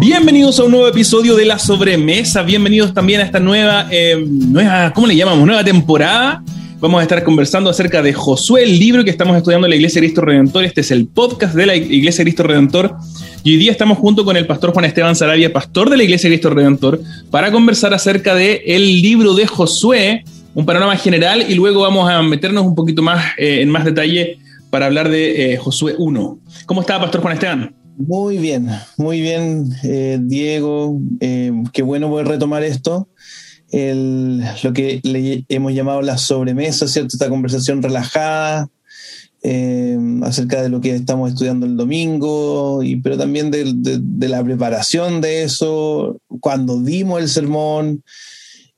Bienvenidos a un nuevo episodio de La Sobremesa. Bienvenidos también a esta nueva, eh, nueva, ¿cómo le llamamos? Nueva temporada. Vamos a estar conversando acerca de Josué, el libro que estamos estudiando en la Iglesia Cristo Redentor. Este es el podcast de la Iglesia Cristo Redentor. Y hoy día estamos junto con el pastor Juan Esteban Sarabia, pastor de la Iglesia Cristo Redentor, para conversar acerca de el libro de Josué, un panorama general, y luego vamos a meternos un poquito más eh, en más detalle para hablar de eh, Josué 1. ¿Cómo está, pastor Juan Esteban? Muy bien, muy bien, eh, Diego. Eh, qué bueno poder retomar esto. Lo que le hemos llamado la sobremesa, ¿cierto? Esta conversación relajada eh, acerca de lo que estamos estudiando el domingo, y, pero también de, la preparación de eso, cuando dimos el sermón.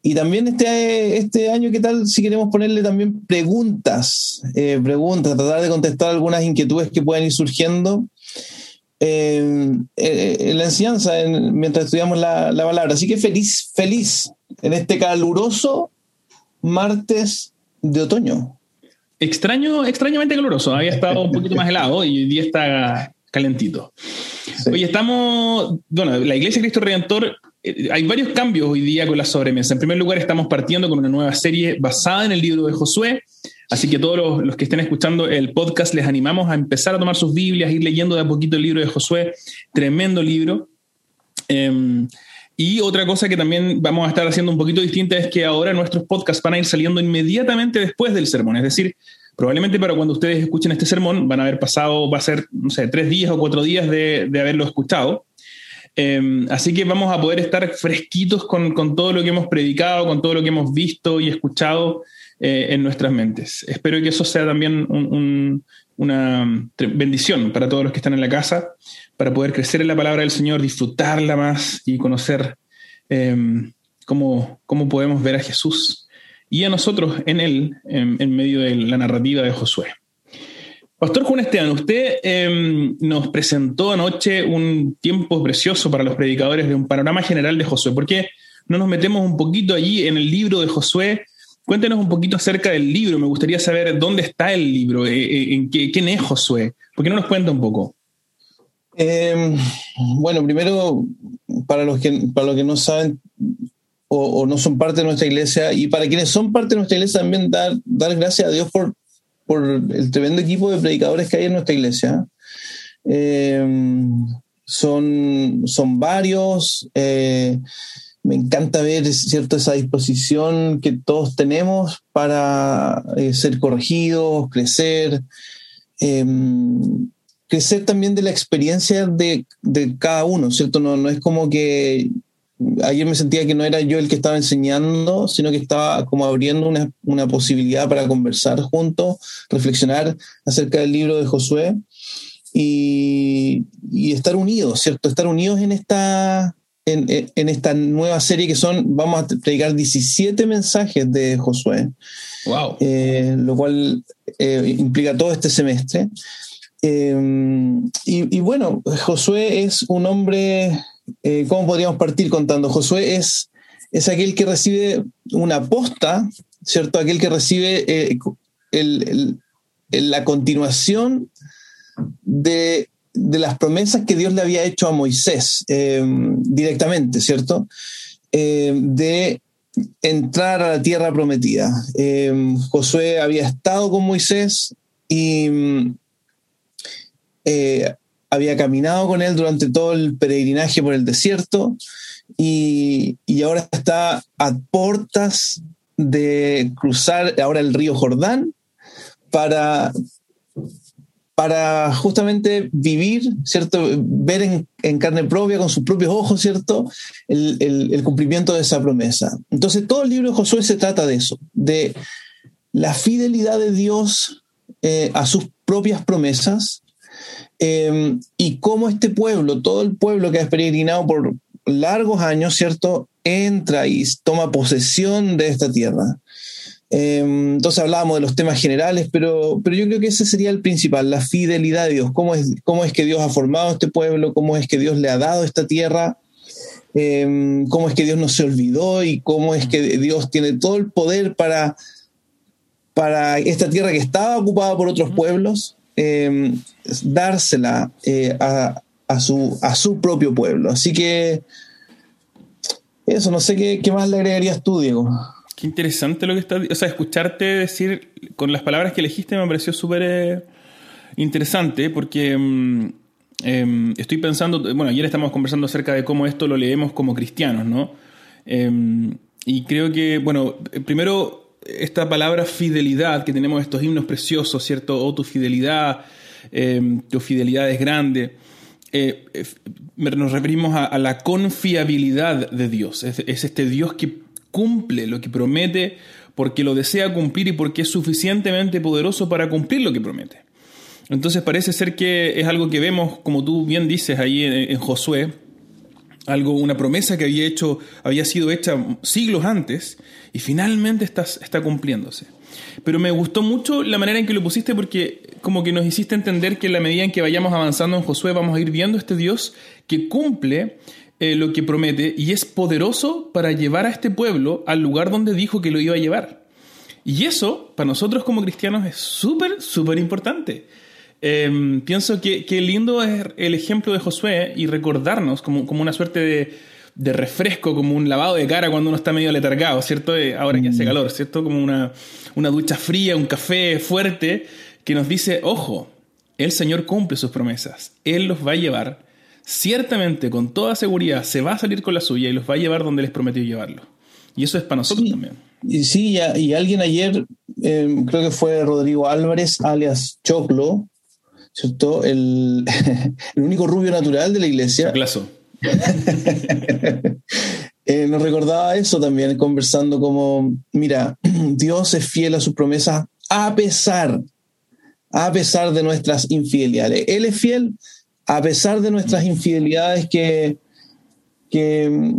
Y también este, este año, ¿qué tal si queremos ponerle también preguntas? preguntas, tratar de contestar algunas inquietudes que pueden ir surgiendo en, la enseñanza en, mientras estudiamos la, la, palabra. Así que feliz, feliz en este caluroso martes de otoño. Extraño, extrañamente caluroso. Había estado un poquito más helado y hoy día está calentito. Sí. Hoy estamos, bueno, la Iglesia Cristo Redentor, eh, hay varios cambios hoy día con la sobremesa. En primer lugar, estamos partiendo con una nueva serie basada en el libro de Josué. Así que todos los, que estén escuchando el podcast les animamos a empezar a tomar sus Biblias, ir leyendo de a poquito el libro de Josué, tremendo libro. Eh, y otra cosa que también vamos a estar haciendo un poquito distinta es que ahora nuestros podcasts van a ir saliendo inmediatamente después del sermón, es decir, probablemente para cuando ustedes escuchen este sermón van a haber pasado, va a ser, no sé, tres días o cuatro días de, de haberlo escuchado. Eh, así que vamos a poder estar fresquitos con, con, todo lo que hemos predicado, con todo lo que hemos visto y escuchado eh, en nuestras mentes. Espero que eso sea también un, un, una bendición para todos los que están en la casa, para poder crecer en la palabra del Señor, disfrutarla más y conocer eh, cómo, cómo, podemos ver a Jesús y a nosotros en Él, en, en medio de la narrativa de Josué. Pastor Juan Esteban, usted eh, nos presentó anoche un tiempo precioso para los predicadores de un panorama general de Josué. ¿Por qué no nos metemos un poquito allí en el libro de Josué? Cuéntenos un poquito acerca del libro. Me gustaría saber dónde está el libro, eh, en qué, quién es Josué. ¿Por qué no nos cuenta un poco? Eh, bueno, primero, para los que, para los que no saben o, no son parte de nuestra iglesia, y para quienes son parte de nuestra iglesia, también dar, dar gracias a Dios por, por el tremendo equipo de predicadores que hay en nuestra iglesia. Eh, son, son varios. Eh, me encanta ver cierto, esa disposición que todos tenemos para eh, ser corregidos, crecer, eh, crecer también de la experiencia de, cada uno, ¿cierto? No, no es como que ayer me sentía que no era yo el que estaba enseñando, sino que estaba como abriendo una, una posibilidad para conversar juntos, reflexionar acerca del libro de Josué y, y estar unidos, ¿cierto? Estar unidos en esta, en, en, esta nueva serie que son, vamos a predicar 17 mensajes de Josué. Wow. Eh, lo cual eh, implica todo este semestre. Eh, y, y, bueno, Josué es un hombre, ¿cómo podríamos partir contando? Josué es, es aquel que recibe una posta, ¿cierto? Aquel que recibe el, la continuación de de las promesas que Dios le había hecho a Moisés eh, directamente, ¿cierto? Eh, de entrar a la tierra prometida. Eh, Josué había estado con Moisés y había caminado con él durante todo el peregrinaje por el desierto y, y ahora está a puertas de cruzar ahora el río Jordán para, para justamente vivir, ¿cierto? Ver en, carne propia, con sus propios ojos, ¿cierto? El, cumplimiento de esa promesa. Entonces, todo el libro de Josué se trata de eso, de la fidelidad de Dios eh, a sus propias promesas eh, y cómo este pueblo, todo el pueblo que ha peregrinado por largos años, ¿cierto? Entra y toma posesión de esta tierra. Entonces hablábamos de los temas generales, pero, pero yo creo que ese sería el principal, la fidelidad de Dios. ¿Cómo es, cómo es que Dios ha formado este pueblo? ¿Cómo es que Dios le ha dado esta tierra? Eh, ¿Cómo es que Dios no se olvidó? ¿Y cómo es que Dios tiene todo el poder para, para esta tierra que estaba ocupada por otros pueblos? Eh, dársela eh, a, a su, a su propio pueblo. Así que eso, no sé qué, qué más le agregarías tú, Diego. Qué interesante lo que estás... O sea, escucharte decir con las palabras que elegiste me pareció súper eh, interesante porque mm, em, estoy pensando... Bueno, ayer estamos conversando acerca de cómo esto lo leemos como cristianos, ¿no? Em, y creo que, bueno, primero esta palabra fidelidad, que tenemos estos himnos preciosos, ¿cierto? Oh, tu fidelidad, em, tu fidelidad es grande. Eh, nos referimos a, la confiabilidad de Dios. es, este Dios que cumple lo que promete porque lo desea cumplir y porque es suficientemente poderoso para cumplir lo que promete. Entonces parece ser que es algo que vemos, como tú bien dices ahí en, Josué, algo, una promesa que había hecho, había sido hecha siglos antes y finalmente está, está cumpliéndose. Pero me gustó mucho la manera en que lo pusiste porque como que nos hiciste entender que en la medida en que vayamos avanzando en Josué vamos a ir viendo este Dios que cumple eh, lo que promete y es poderoso para llevar a este pueblo al lugar donde dijo que lo iba a llevar. Y eso, para nosotros como cristianos, es súper, súper importante. Em, pienso que, lindo es el ejemplo de Josué y recordarnos como, como una suerte de, de, refresco, como un lavado de cara cuando uno está medio letargado, ¿cierto? Eh, ahora que hace mm. calor, ¿cierto? Como una, una ducha fría, un café fuerte que nos dice, ojo, el Señor cumple sus promesas, Él los va a llevar ciertamente, con toda seguridad, se va a salir con la suya y los va a llevar donde les prometió llevarlo. Y eso es para nosotros también. Y sí, y, alguien ayer, em, creo que fue Rodrigo Álvarez, alias Choclo, ¿cierto? El, único rubio natural de la iglesia. Claso. eh, nos recordaba eso también, conversando como, mira, Dios es fiel a sus promesas a pesar, a pesar de nuestras infidelidades. Él es fiel a pesar de nuestras infidelidades que, que,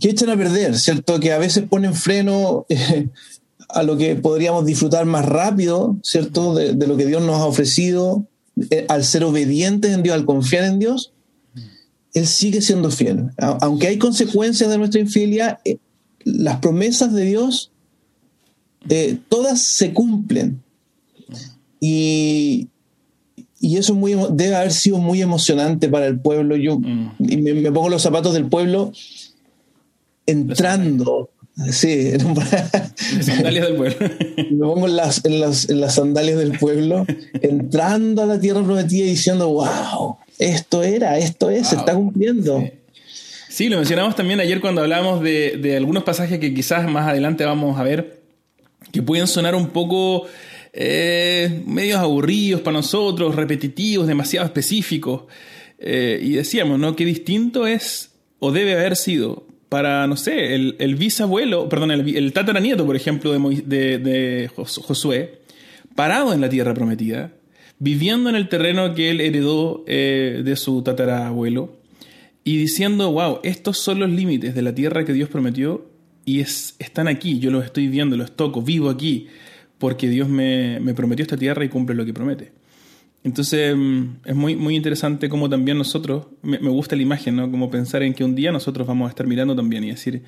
echan a perder, ¿cierto? Que a veces ponen freno eh, a lo que podríamos disfrutar más rápido, ¿cierto? De, lo que Dios nos ha ofrecido, eh, al ser obedientes en Dios, al confiar en Dios, Él sigue siendo fiel. Aunque hay consecuencias de nuestra infidelidad, eh, las promesas de Dios, todas se cumplen. Y, y eso muy, debe haber sido muy emocionante para el pueblo. Yo mm. me, pongo los zapatos del pueblo entrando. Sí, en las sandalias del pueblo. Me pongo en las, en, las, en las sandalias del pueblo, entrando a la tierra prometida y diciendo, wow, esto era, esto es, se está cumpliendo. Sí. lo mencionamos también ayer cuando hablábamos de, de algunos pasajes que quizás más adelante vamos a ver, que pueden sonar un poco eh, medios aburridos para nosotros, repetitivos, demasiado específicos. Eh, y decíamos, ¿no? Qué distinto es o debe haber sido para, no sé, el, bisabuelo, perdón, el, tataranieto, por ejemplo, de, de, Josué, parado en la tierra prometida, viviendo en el terreno que él heredó eh, de su tatarabuelo, y diciendo, wow, estos son los límites de la tierra que Dios prometió y es, están aquí, yo los estoy viendo, los toco, vivo aquí porque Dios me, prometió esta tierra y cumple lo que promete. Entonces mm, es muy, muy interesante como también nosotros, me, gusta la imagen, ¿no? Como pensar en que un día nosotros vamos a estar mirando también y decir,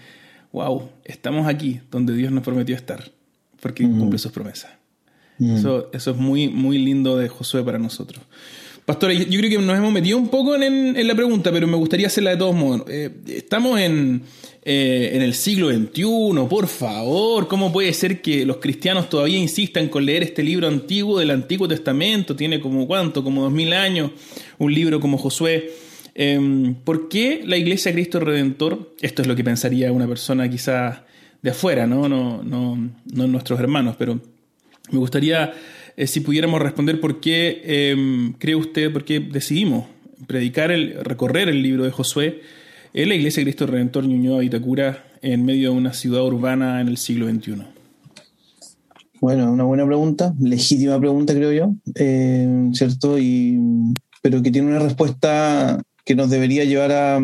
wow, estamos aquí donde Dios nos prometió estar, porque cumple sus promesas. Eso, eso es muy, muy lindo de Josué para nosotros. Pastora, yo creo que nos hemos metido un poco en, la pregunta, pero me gustaría hacerla de todos modos. Eh, estamos en, eh, en, el siglo XXI, por favor. ¿Cómo puede ser que los cristianos todavía insistan con leer este libro antiguo del Antiguo Testamento? Tiene como cuánto, como dos mil años, un libro como Josué. Em, ¿Por qué la Iglesia Cristo Redentor? Esto es lo que pensaría una persona quizás de afuera, ¿no? No, no, no nuestros hermanos, pero me gustaría eh, si pudiéramos responder por qué em, cree usted, por qué decidimos predicar, el, recorrer el libro de Josué en la Iglesia de Cristo Redentor Ñuñoa Itacura en medio de una ciudad urbana en el siglo XXI. Bueno, una buena pregunta, legítima pregunta creo yo, eh, ¿cierto? Y, pero que tiene una respuesta que nos debería llevar a,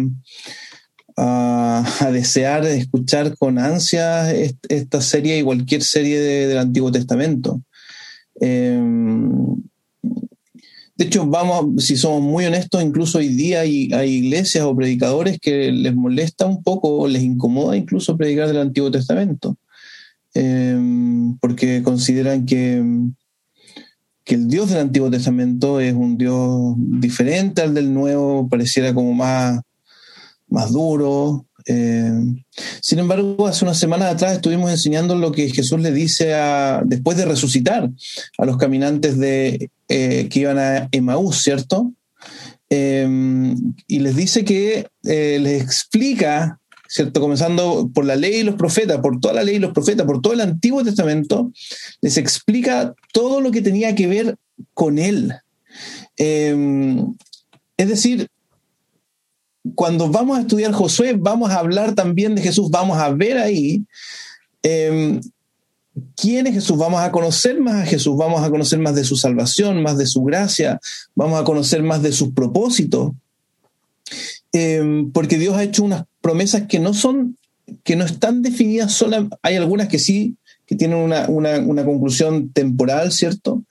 a, desear escuchar con ansia esta serie y cualquier serie del Antiguo Testamento. Em, de hecho, vamos, si somos muy honestos, incluso hoy día hay, iglesias o predicadores que les molesta un poco les incomoda incluso predicar del Antiguo Testamento, em, porque consideran que, que el Dios del Antiguo Testamento es un Dios diferente al del Nuevo, pareciera como más, más duro. Eh, sin embargo, hace unas semanas atrás estuvimos enseñando lo que Jesús le dice a, después de resucitar a los caminantes de, eh, que iban a Emaús, ¿cierto? Eh, y les dice que les explica ¿cierto? Comenzando por la ley y los profetas, por toda la ley y los profetas, por todo el Antiguo Testamento, les explica todo lo que tenía que ver con él. Em, es decir, cuando vamos a estudiar Josué, vamos a hablar también de Jesús, vamos a ver ahí em, quién es Jesús, vamos a conocer más a Jesús, vamos a conocer más de su salvación, más de su gracia, vamos a conocer más de sus propósitos. Em, porque Dios ha hecho unas promesas que no son, que no están definidas. Solas, hay algunas que sí, que tienen una, conclusión temporal, ¿cierto?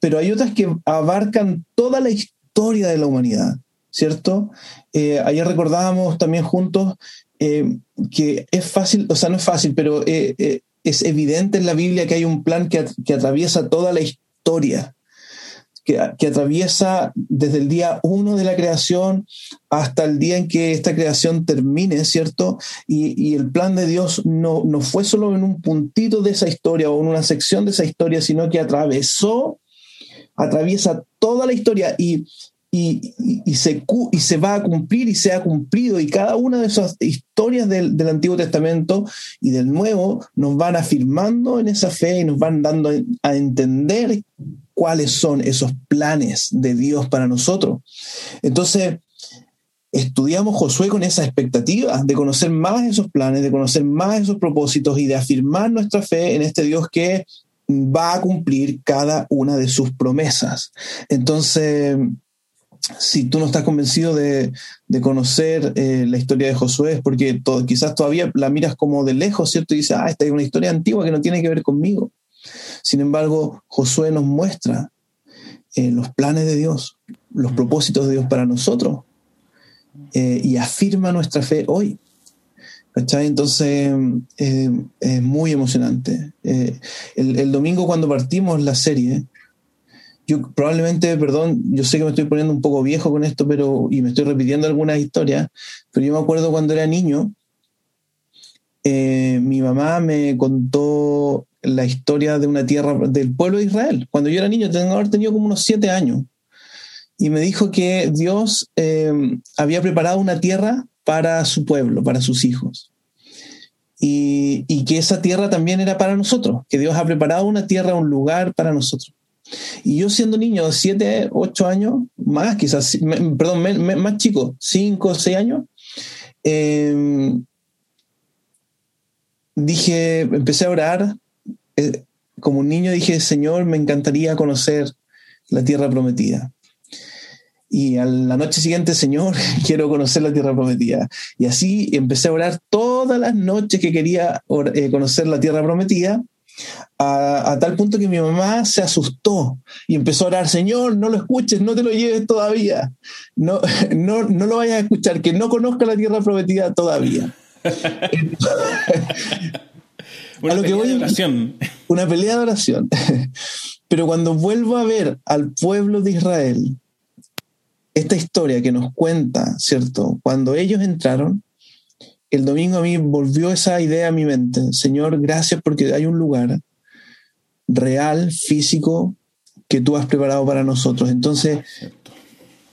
Pero hay otras que abarcan toda la historia de la humanidad, ¿cierto? Eh, ayer recordábamos también juntos eh, que es fácil, o sea, no es fácil, pero eh, es evidente en la Biblia que hay un plan que, que atraviesa toda la historia, que, atraviesa desde el día uno de la creación hasta el día en que esta creación termine, ¿cierto? Y, el plan de Dios no, no fue solo en un puntito de esa historia o en una sección de esa historia, sino que atravesó, atraviesa toda la historia y, y, se, y se va a cumplir y se ha cumplido. Y cada una de esas historias del, del, Antiguo Testamento y del Nuevo nos van afirmando en esa fe y nos van dando a entender cuáles son esos planes de Dios para nosotros. Entonces, estudiamos Josué con esa expectativa de conocer más esos planes, de conocer más esos propósitos y de afirmar nuestra fe en este Dios que va a cumplir cada una de sus promesas. Entonces, si tú no estás convencido de, conocer eh, la historia de Josué, es porque quizás todavía la miras como de lejos, ¿cierto? Y dices, ah, esta es una historia antigua que no tiene que ver conmigo. Sin embargo, Josué nos muestra eh, los planes de Dios, los mm. propósitos de Dios para nosotros eh, y afirma nuestra fe hoy. Entonces eh, es muy emocionante. El, domingo cuando partimos la serie, yo probablemente, perdón, yo sé que me estoy poniendo un poco viejo con esto, pero y me estoy repitiendo algunas historias, pero yo me acuerdo cuando era niño, mi mamá me contó la historia de una tierra del pueblo de Israel. Cuando yo era niño, tengo haber tenido como unos siete años. Y me dijo que Dios em, había preparado una tierra para su pueblo, para sus hijos. Y, que esa tierra también era para nosotros, que Dios ha preparado una tierra, un lugar para nosotros. Y yo siendo niño de siete, ocho años, más quizás, perdón, más chico, cinco, seis años, em, dije, empecé a orar eh, como un niño dije, Señor, me encantaría conocer la tierra prometida. Y a la noche siguiente, Señor, quiero conocer la tierra prometida. Y así empecé a orar todas las noches que quería eh, conocer la tierra prometida, a, tal punto que mi mamá se asustó y empezó a orar, Señor, no lo escuches, no te lo lleves todavía, no, no, no lo vayas a escuchar, que no conozca la tierra prometida todavía. Una pelea de oración. Una pelea de oración. Pero cuando vuelvo a ver al pueblo de Israel, esta historia que nos cuenta, ¿cierto? Cuando ellos entraron, el domingo a mí volvió esa idea a mi mente. Señor, gracias porque hay un lugar real, físico, que tú has preparado para nosotros. Entonces,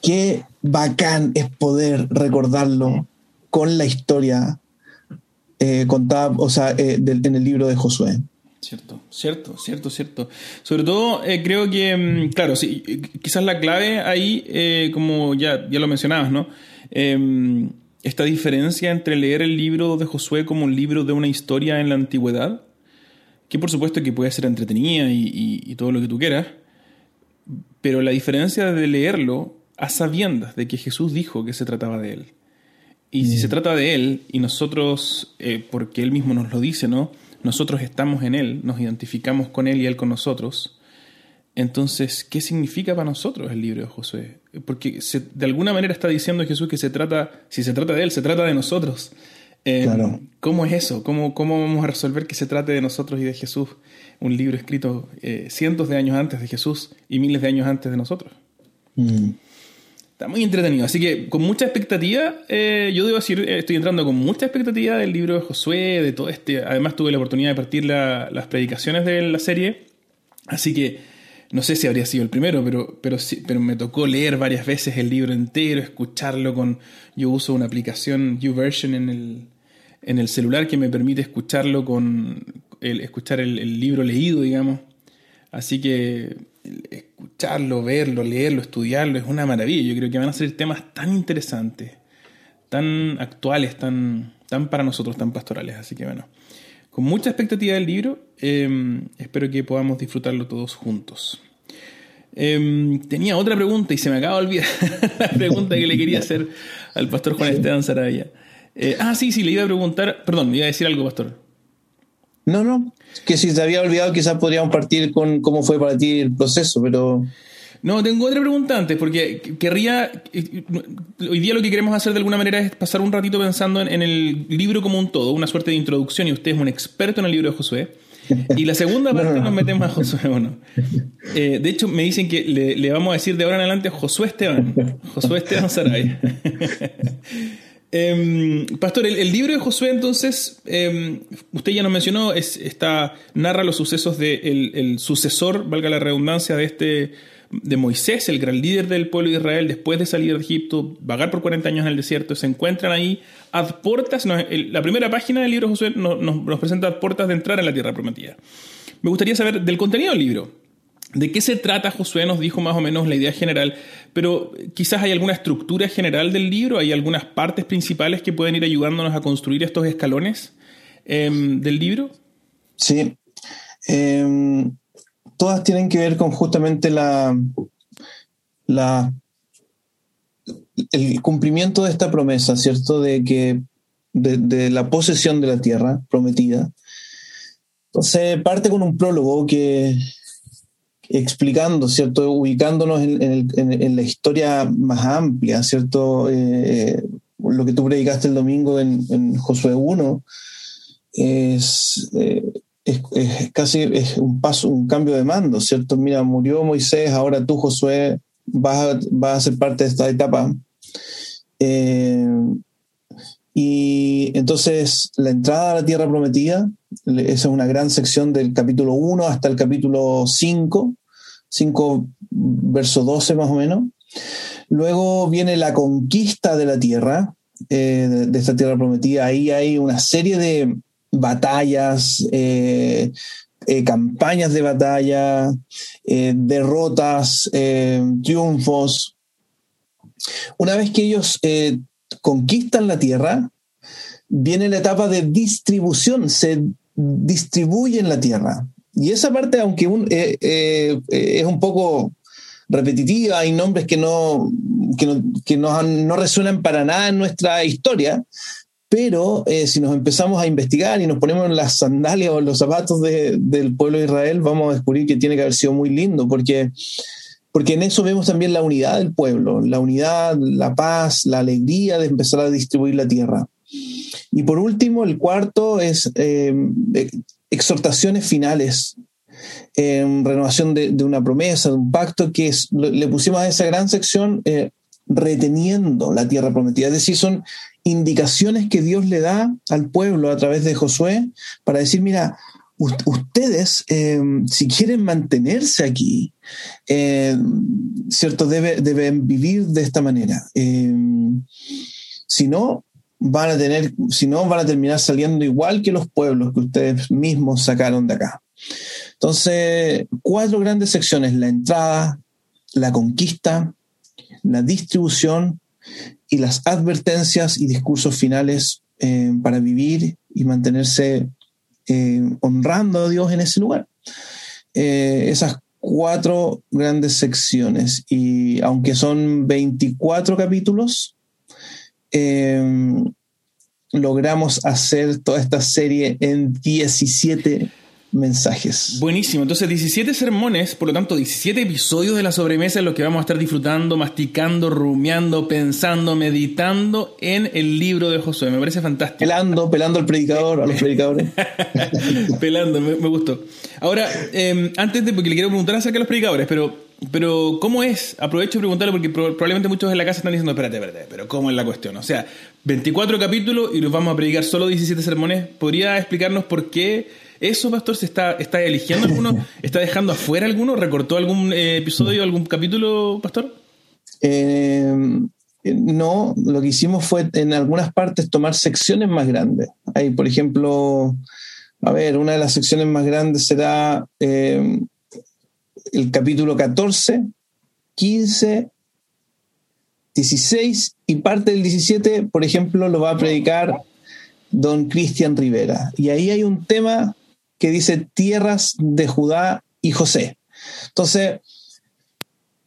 qué bacán es poder recordarlo con la historia eh, contada, o sea, eh, en el libro de Josué. Cierto, cierto, cierto, cierto. Sobre todo eh, creo que, mm, claro, sí, quizás la clave ahí, como ya, ya lo mencionabas, ¿no? Esta diferencia entre leer el libro de Josué como un libro de una historia en la antigüedad, que por supuesto que puede ser entretenida y todo lo que tú quieras, pero la diferencia de leerlo a sabiendas de que Jesús dijo que se trataba de él. Y si se mm. trata de Él, y nosotros, eh, porque Él mismo nos lo dice, ¿no? Nosotros estamos en Él, nos identificamos con Él y Él con nosotros. Entonces, ¿qué significa para nosotros el libro de Josué? Porque de alguna manera está diciendo Jesús que se trata, si se trata de Él, se trata de nosotros. Eh, ¿Cómo es eso? ¿Cómo, ¿Cómo vamos a resolver que se trate de nosotros y de Jesús? Un libro escrito eh, cientos de años antes de Jesús y miles de años antes de nosotros. Mm. Está muy entretenido. Así que con mucha expectativa, eh, yo debo decir, estoy entrando con mucha expectativa del libro de Josué, de todo este. Además, tuve la oportunidad de partir las predicaciones de la serie. Así que no sé si habría sido el primero, pero, pero, sí, pero me tocó leer varias veces el libro entero, escucharlo con... Yo uso una aplicación YouVersion en el, en el celular que me permite escucharlo con... El, escuchar el, libro leído, digamos. Así que escucharlo, verlo, leerlo, estudiarlo es una maravilla. Yo creo que van a ser temas tan interesantes, tan actuales, tan, tan para nosotros, tan pastorales. Así que bueno, con mucha expectativa del libro. Em, espero que podamos disfrutarlo todos juntos. Em, tenía otra pregunta y se me acaba de olvidar la pregunta que le quería hacer al pastor Juan Esteban Sarabia. Eh, ah, sí, sí, le iba a preguntar, perdón, le iba a decir algo, pastor. No, no, que si se había olvidado quizás podríamos partir con cómo fue para ti el proceso, pero... No, tengo otra pregunta antes, porque querría. Hoy día lo que queremos hacer de alguna manera es pasar un ratito pensando en, el libro como un todo, una suerte de introducción, y usted es un experto en el libro de Josué. Y la segunda parte nos metemos a Josué bueno. Eh, de hecho, me dicen que le, vamos a decir de ahora en adelante Josué Esteban. Josué Esteban Saray. Em, pastor, el, libro de Josué, entonces, em, usted ya nos mencionó, es, está, narra los sucesos del de el sucesor, valga la redundancia, de este de Moisés, el gran líder del pueblo de Israel, después de salir de Egipto, vagar por 40 años en el desierto, se encuentran ahí ad portas, la primera página del libro de Josué nos, presenta ad de entrar en la tierra prometida. Me gustaría saber del contenido del libro. ¿De qué se trata Josué? Nos dijo más o menos la idea general, pero quizás hay alguna estructura general del libro, hay algunas partes principales que pueden ir ayudándonos a construir estos escalones em, del libro. Sí. Em, todas tienen que ver con justamente la, el cumplimiento de esta promesa, ¿cierto? De que de, la posesión de la tierra prometida. Entonces parte con un prólogo que explicando, ¿cierto? Ubicándonos en, la historia más amplia, ¿cierto? Eh, lo que tú predicaste el domingo en, Josué 1 es eh, es, casi es un paso, un cambio de mando, ¿cierto? Mira, murió Moisés, ahora tú, Josué, vas a, a ser parte de esta etapa. Eh, y entonces la entrada a la tierra prometida, esa es una gran sección del capítulo 1 hasta el capítulo 5, 5 verso 12 más o menos. Luego viene la conquista de la tierra, eh, de, esta tierra prometida. Ahí hay una serie de, batallas, eh, eh, campañas de batalla, eh, derrotas, triunfos. Una vez que ellos conquistan la tierra, viene la etapa de distribución, se distribuyen la tierra. Y esa parte, aunque es un poco repetitiva, hay nombres que no, que no, no resuenan para nada en nuestra historia, pero eh, si nos empezamos a investigar y nos ponemos en las sandalias o en los zapatos del pueblo de Israel, vamos a descubrir que tiene que haber sido muy lindo, porque, porque en eso vemos también la unidad del pueblo, la unidad, la paz, la alegría de empezar a distribuir la tierra. Y por último, el cuarto es eh, exhortaciones finales, renovación de, una promesa, de un pacto, que es, le pusimos a esa gran sección eh, reteniendo la tierra prometida. Es decir, son indicaciones que Dios le da al pueblo a través de Josué para decir, mira, ustedes, em, si quieren mantenerse aquí, em, ¿cierto? deben vivir de esta manera. Em, si no, van a tener, si no, van a terminar saliendo igual que los pueblos que ustedes mismos sacaron de acá. Entonces, cuatro grandes secciones, la entrada, la conquista, la distribución y las advertencias y discursos finales eh, para vivir y mantenerse eh, honrando a Dios en ese lugar. Eh, esas cuatro grandes secciones y aunque son 24 capítulos, logramos hacer toda esta serie en 17 mensajes. Buenísimo, entonces 17 sermones, por lo tanto 17 episodios de la sobremesa en los que vamos a estar disfrutando, masticando, rumiando, pensando, meditando en el libro de Josué. Me parece fantástico. Pelando, pelando al predicador, a los predicadores. pelando, me, gustó. Ahora, em, antes de, porque le quiero preguntar acerca de los predicadores, pero, pero ¿cómo es? Aprovecho de preguntarle porque probablemente muchos en la casa están diciendo, espérate, espérate, pero ¿cómo es la cuestión? O sea, 24 capítulos y los vamos a predicar solo 17 sermones. ¿Podría explicarnos por qué? ¿Eso, Pastor, se está, está eligiendo alguno? ¿Está dejando afuera alguno? ¿Recortó algún eh, episodio, algún capítulo, Pastor? Eh, no, lo que hicimos fue en algunas partes tomar secciones más grandes. Hay, por ejemplo, a ver, una de las secciones más grandes será eh, el capítulo 14, 15, 16 y parte del 17, por ejemplo, lo va a predicar don Cristian Rivera. Y ahí hay un tema que dice tierras de Judá y José. Entonces,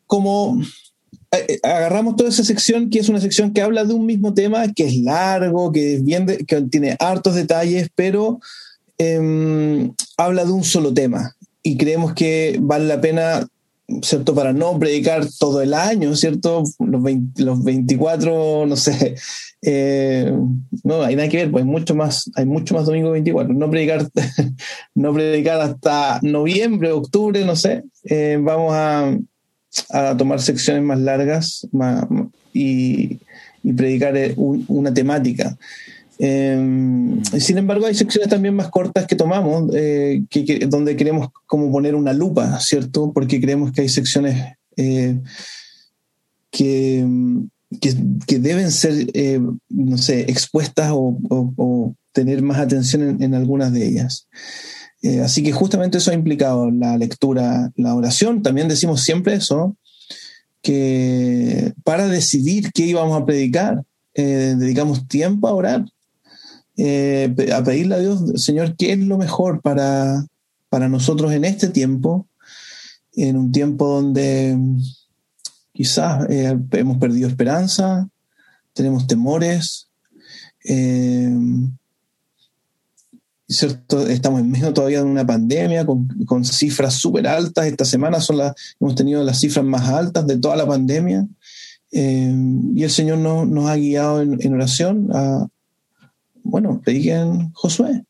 como eh, eh, agarramos toda esa sección, que es una sección que habla de un mismo tema, que es largo, que, es bien que tiene hartos detalles, pero em, habla de un solo tema. Y creemos que vale la pena ¿cierto? Para no predicar todo el año, ¿cierto? Los, los 24, no sé, eh, no hay nada que ver, pues mucho más, hay mucho más domingo 24. No predicar, no predicar hasta noviembre, octubre, no sé. Eh, vamos a, tomar secciones más largas y, y, predicar eh, una temática. Em, sin embargo, hay secciones también más cortas que tomamos, eh, que, donde queremos como poner una lupa, ¿cierto? Porque creemos que hay secciones eh, que, que, deben ser, eh, no sé, expuestas o, tener más atención en, algunas de ellas. así que justamente eso ha implicado la lectura, la oración. También decimos siempre eso, que para decidir qué íbamos a predicar, dedicamos tiempo a orar eh, a pedirle a Dios, Señor, ¿qué es lo mejor para, para nosotros en este tiempo? En un tiempo donde quizás eh, hemos perdido esperanza, tenemos temores, eh, ¿cierto? estamos en medio todavía de una pandemia con, con cifras súper altas. Esta semana son las, hemos tenido las cifras más altas de toda la pandemia. y el Señor nos ha guiado en, en oración a, bueno, prediquen Josué.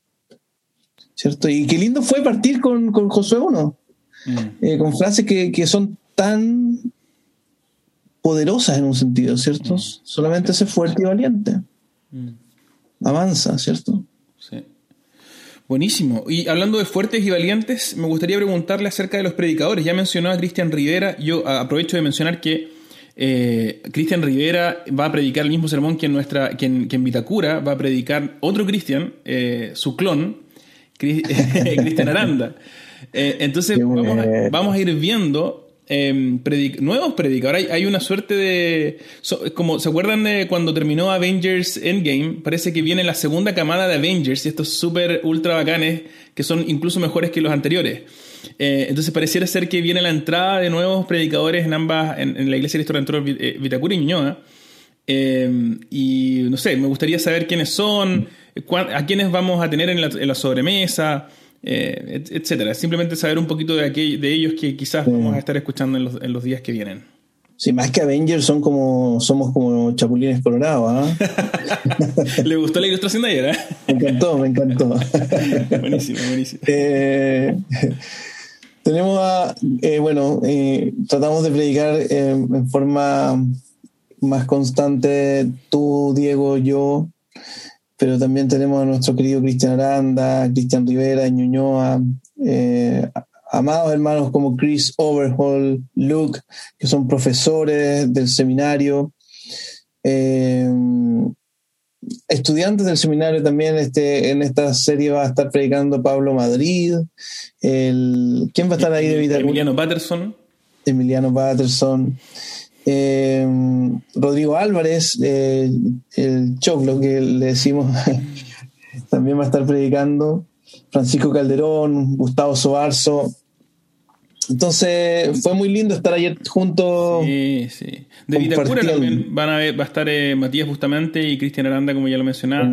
¿Cierto? Y qué lindo fue partir con, Josué 1, mm. eh, con frases que, son tan poderosas en un sentido, ¿cierto? Mm. Solamente sé fuerte y valiente. Mm. Avanza, ¿cierto? Sí. Buenísimo. Y hablando de fuertes y valientes, me gustaría preguntarle acerca de los predicadores. Ya mencionó a Cristian Rivera. Yo aprovecho de mencionar que eh, Cristian Rivera va a predicar el mismo sermón que en, nuestra, que en, Vitacura, va a predicar otro Cristian, eh, su clon, Cristian Aranda. Eh, entonces vamos a, ir viendo em, nuevos predicadores. Hay, una suerte de... como ¿Se acuerdan de cuando terminó Avengers Endgame? Parece que viene la segunda camada de Avengers y estos súper ultra bacanes que son incluso mejores que los anteriores. Eh, entonces pareciera ser que viene la entrada de nuevos predicadores en ambas, en, la iglesia de Cristo eh, Vitacura y Ñuñoa. Eh, y no sé, me gustaría saber quiénes son, a quiénes vamos a tener en la, sobremesa, etcétera. Simplemente saber un poquito de, de ellos que quizás vamos a estar escuchando en los, en los días que vienen. Sí, más que Avengers son como, somos como chapulines colorados. ¿ah? ¿Le gustó la ilustración de ayer? Me encantó, me encantó. buenísimo, buenísimo. Tenemos a, eh, bueno, eh, tratamos de predicar eh, en forma más constante tú, Diego, yo, pero también tenemos a nuestro querido Cristian Aranda, Cristian Rivera, Ñuñoa, amados hermanos como Chris Overhaul, Luke, que son profesores del seminario estudiantes del seminario también este, en esta serie va a estar predicando Pablo Madrid. El, ¿Quién va a estar ahí de vida? Emiliano Patterson. Emiliano Patterson. Eh, Rodrigo Álvarez, eh, el Choclo que le decimos, también va a estar predicando. Francisco Calderón, Gustavo Soarzo, entonces fue muy lindo estar ayer juntos. Sí, sí. De Vitacura también van a ver, va a estar eh, Matías justamente y Cristian Aranda, como ya lo mencionaba.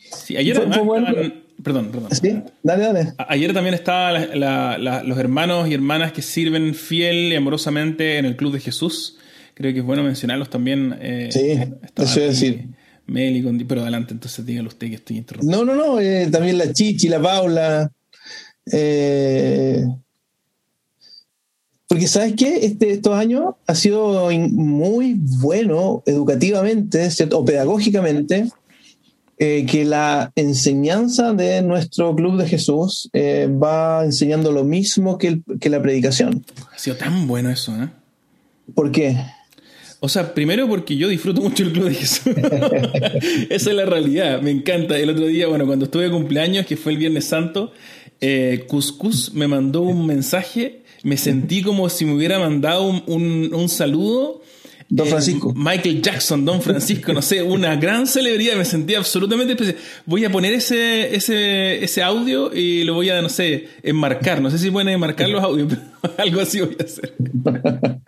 Sí, ayer Perdón, perdón. Sí, dale, dale. Ayer también estaban los hermanos y hermanas que sirven fiel y amorosamente en el Club de Jesús. Creo que es bueno mencionarlos también. Eh, sí, eso es decir. Meli, pero adelante, entonces dígalo usted que estoy interrumpiendo. No, no, no, eh, también la Chichi, la Paula. Eh, porque sabes qué, este, estos años ha sido muy bueno educativamente, ¿cierto? o pedagógicamente, eh, que la enseñanza de nuestro Club de Jesús va enseñando lo mismo que, que, la predicación. Ha sido tan bueno eso, ¿eh? ¿Por qué? O sea, primero porque yo disfruto mucho el Club de Jesús. Esa es la realidad, me encanta. El otro día, bueno, cuando estuve de cumpleaños, que fue el Viernes Santo, eh, Cuscus me mandó un mensaje, me sentí como si me hubiera mandado un, saludo. Don eh, Francisco. Michael Jackson, Don Francisco, no sé, una gran celebridad, me sentí absolutamente especial. Voy a poner ese, ese, ese audio y lo voy a, no sé, enmarcar. No sé si pueden enmarcar los audios, pero algo así voy a hacer.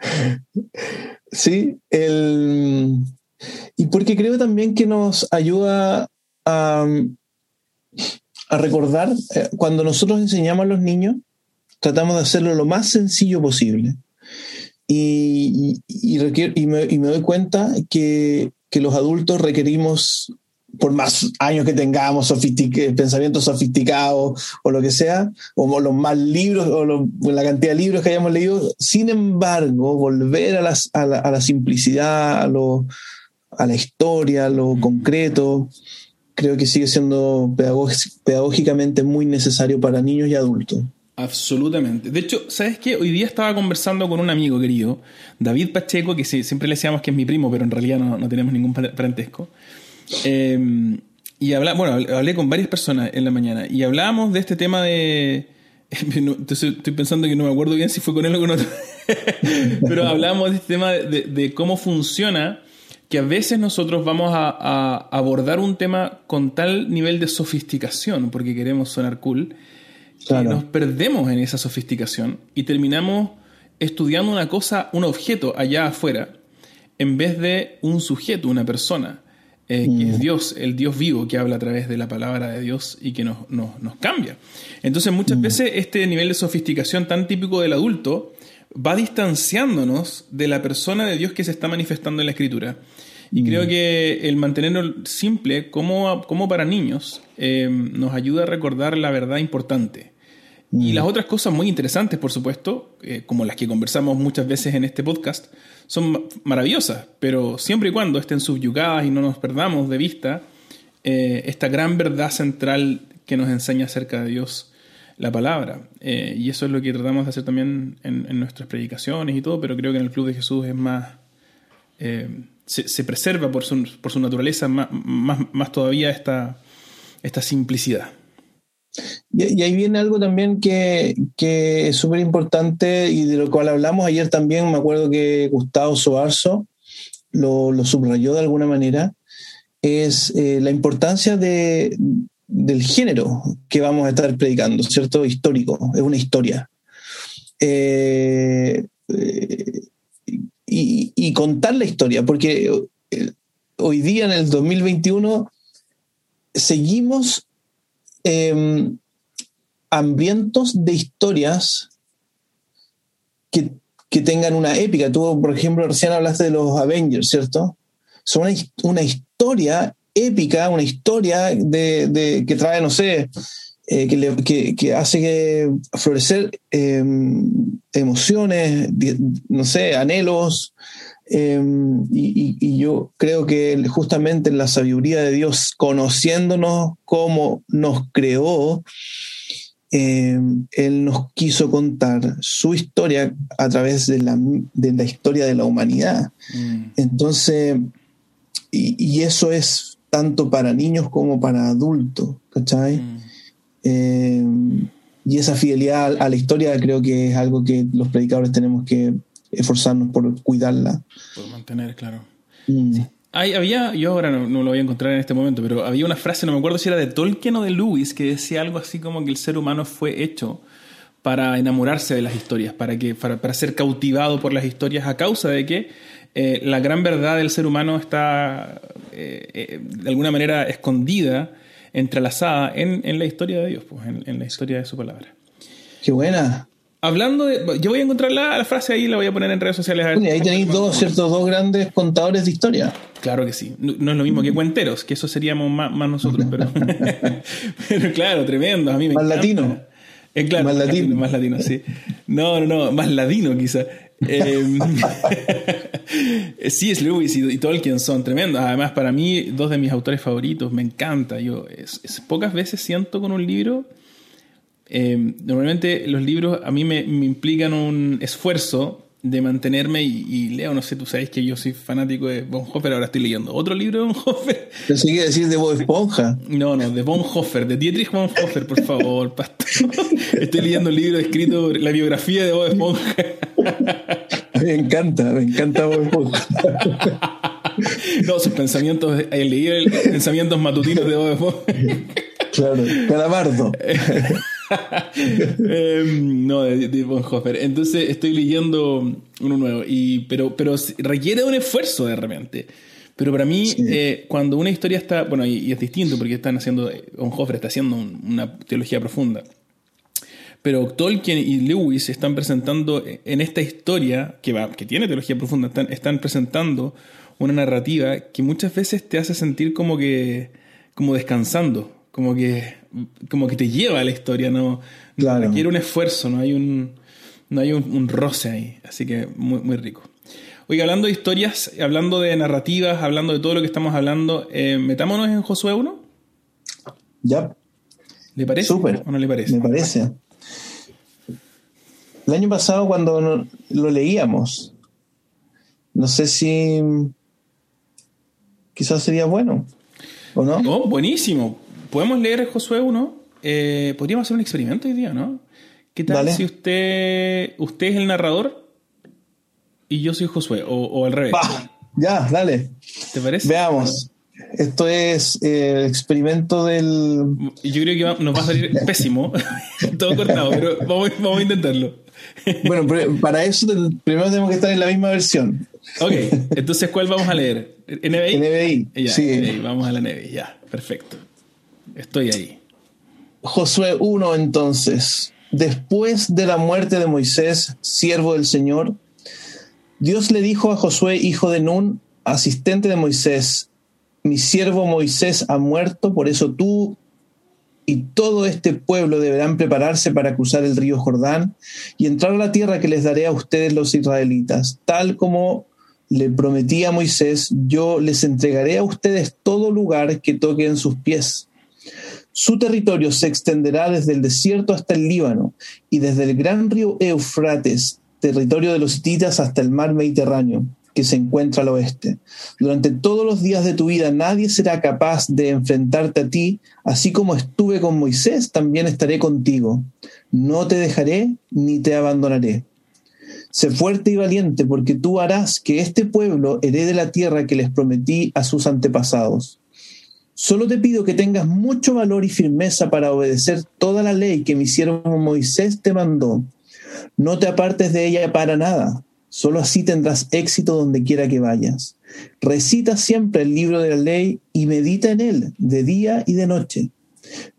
Sí, el, y porque creo también que nos ayuda a, a recordar, eh, cuando nosotros enseñamos a los niños, tratamos de hacerlo lo más sencillo posible. Y, y, y, me, y me, doy cuenta que, que, los adultos requerimos por más años que tengamos, pensamientos sofisticados o lo que sea, o los más libros o la cantidad de libros que hayamos leído, sin embargo, volver a, las, a, la, simplicidad, a, lo, a la historia, a lo concreto, creo que sigue siendo pedagógicamente muy necesario para niños y adultos. Absolutamente. De hecho, ¿sabes qué? Hoy día estaba conversando con un amigo querido, David Pacheco, que siempre le decíamos que es mi primo, pero en realidad no, no tenemos ningún parentesco. Em, y habla, bueno, hablé con varias personas en la mañana y hablábamos de este tema de... estoy pensando que no me acuerdo bien si fue con él o con otro. Pero hablábamos de este tema de, cómo funciona que a veces nosotros vamos a, abordar un tema con tal nivel de sofisticación, porque queremos sonar cool, que nos perdemos en esa sofisticación y terminamos estudiando una cosa, un objeto allá afuera, en vez de un sujeto, una persona. Eh, que es mm. Dios, el Dios vivo que habla a través de la palabra de Dios y que nos, cambia. Entonces muchas mm. veces este nivel de sofisticación tan típico del adulto va distanciándonos de la persona de Dios que se está manifestando en la escritura. Y mm. creo que el mantenerlo simple, como, como para niños, eh, nos ayuda a recordar la verdad importante. Y las otras cosas muy interesantes, por supuesto, eh, como las que conversamos muchas veces en este podcast, son maravillosas, pero siempre y cuando estén subyugadas y no nos perdamos de vista eh, esta gran verdad central que nos enseña acerca de Dios la palabra. Eh, y eso es lo que tratamos de hacer también en, nuestras predicaciones y todo, pero creo que en el Club de Jesús es más... Se, preserva por su, por su naturaleza más, más, todavía esta, esta simplicidad. Y, ahí viene algo también que, es súper importante y de lo cual hablamos ayer también, me acuerdo que Gustavo Soarzo lo, subrayó de alguna manera, es eh, la importancia de, del género que vamos a estar predicando, ¿cierto? Histórico, es una historia. Eh, eh, y, contar la historia, porque hoy día en el 2021 seguimos Em, hambrientos de historias que, tengan una épica. Tú, por ejemplo, recién hablaste de los Avengers, ¿cierto? Son una, historia épica, una historia de, que trae, no sé, eh, que, hace que florecer em, emociones, no sé, anhelos, Em, y, yo creo que justamente en la sabiduría de Dios, conociéndonos cómo nos creó, em, Él nos quiso contar su historia a través de la, de la historia de la humanidad. Mm. Entonces, y, eso es tanto para niños como para adultos, ¿cachai? Mm. Em, y esa fidelidad a la historia creo que es algo que los predicadores tenemos que esforzarnos por cuidarla. Por mantener, claro. Mm. había, yo ahora no, lo voy a encontrar en este momento, pero había una frase, no me acuerdo si era de Tolkien o de Lewis, que decía algo así como que el ser humano fue hecho para enamorarse de las historias, para, que, para, ser cautivado por las historias a causa de que eh, la gran verdad del ser humano está eh, eh, de alguna manera escondida entrelazada en, en la historia de Dios, pues, en, en la historia de su palabra. Qué buena. Hablando de. Yo voy a encontrar la, la frase ahí, la voy a poner en redes sociales. A ver. Ahí tenéis dos, ¿cierto? Dos grandes contadores de historia. Claro que sí. No, no es lo mismo que cuenteros, que eso seríamos más, más nosotros, pero. pero claro, tremendo. A mí me Más encanta. latino. Eh, claro, Más latino. Más latino, sí. No, no, no, más latino quizá. Eh, sí, es Lewis y, y Tolkien son tremendos. Además, para mí, dos de mis autores favoritos, me encanta. Yo es, es- pocas veces siento con un libro. Eh, normalmente los libros a mí me, me implican un esfuerzo de mantenerme y, y leo, no sé, tú sabes que yo soy fanático de Bonhoeffer, ahora estoy leyendo otro libro de Bonhoeffer. Pensé que decir de Bob Esponja. No, no, de Bonhoeffer, de Dietrich Bonhoeffer, por favor, pastor. Estoy leyendo un libro escrito, la biografía de Bob Esponja. Me encanta, me encanta Bob Esponja. No, sus pensamientos, eh, leí el pensamientos matutinos de Bob Esponja. Claro, Calamardo. Eh, no, de, de Bonhoeffer. Entonces estoy leyendo uno nuevo, y, pero, pero requiere un esfuerzo de repente. Pero para mí, Sí. eh, cuando una historia está, bueno, y, y es distinto porque están haciendo, Bonhoeffer está haciendo un- una teología profunda. Pero Tolkien y Lewis están presentando en esta historia, que, va, que tiene teología profunda, están, están presentando una narrativa que muchas veces te hace sentir como que como descansando, como que, como que te lleva a la historia, no, no Claro. requiere un esfuerzo, no hay un, no hay un, un roce ahí, así que muy, muy rico. Oiga, hablando de historias, hablando de narrativas, hablando de todo lo que estamos hablando, eh, metámonos en Josué 1, Ya, ¿le parece? súper. ¿O no le parece? Me parece. El año pasado cuando no- lo leíamos, no sé si quizás sería bueno, ¿o no? Oh, buenísimo. Podemos leer Josué 1. Eh, podríamos hacer un experimento hoy día, ¿no? ¿Qué tal si usted, usted es el narrador y yo soy Josué? O, o al revés. Va, ya, dale. ¿Te parece? Veamos. Esto es eh, el experimento del... Yo creo que va- nos va a salir pésimo, todo cortado, pero vamos, vamos a intentarlo. Bueno, pero para eso primero tenemos que estar en la misma versión. Ok, entonces ¿cuál vamos a leer? ¿NBI? NBI, Ya, sí. NBI, vamos a la NBI, ya, perfecto. Estoy ahí. Josué 1 entonces. Después de la muerte de Moisés, siervo del Señor, Dios le dijo a Josué, hijo de Nun, asistente de Moisés, mi siervo Moisés ha muerto, por eso tú y todo este pueblo deberán prepararse para cruzar el río Jordán y entrar a la tierra que les daré a ustedes los israelitas, tal como le prometí a Moisés, yo les entregaré a ustedes todo lugar que toquen sus pies. Su territorio se extenderá desde el desierto hasta el Líbano y desde el gran río Eufrates, territorio de los hititas, hasta el mar Mediterráneo, que se encuentra al oeste. Durante todos los días de tu vida nadie será capaz de enfrentarte a ti, así como estuve con Moisés, también estaré contigo. No te dejaré ni te abandonaré. Sé fuerte y valiente, porque tú harás que este pueblo herede la tierra que les prometí a sus antepasados. Solo te pido que tengas mucho valor y firmeza para obedecer toda la ley que mi siervo Moisés te mandó. No te apartes de ella para nada. Solo así tendrás éxito donde quiera que vayas. Recita siempre el libro de la ley y medita en él de día y de noche.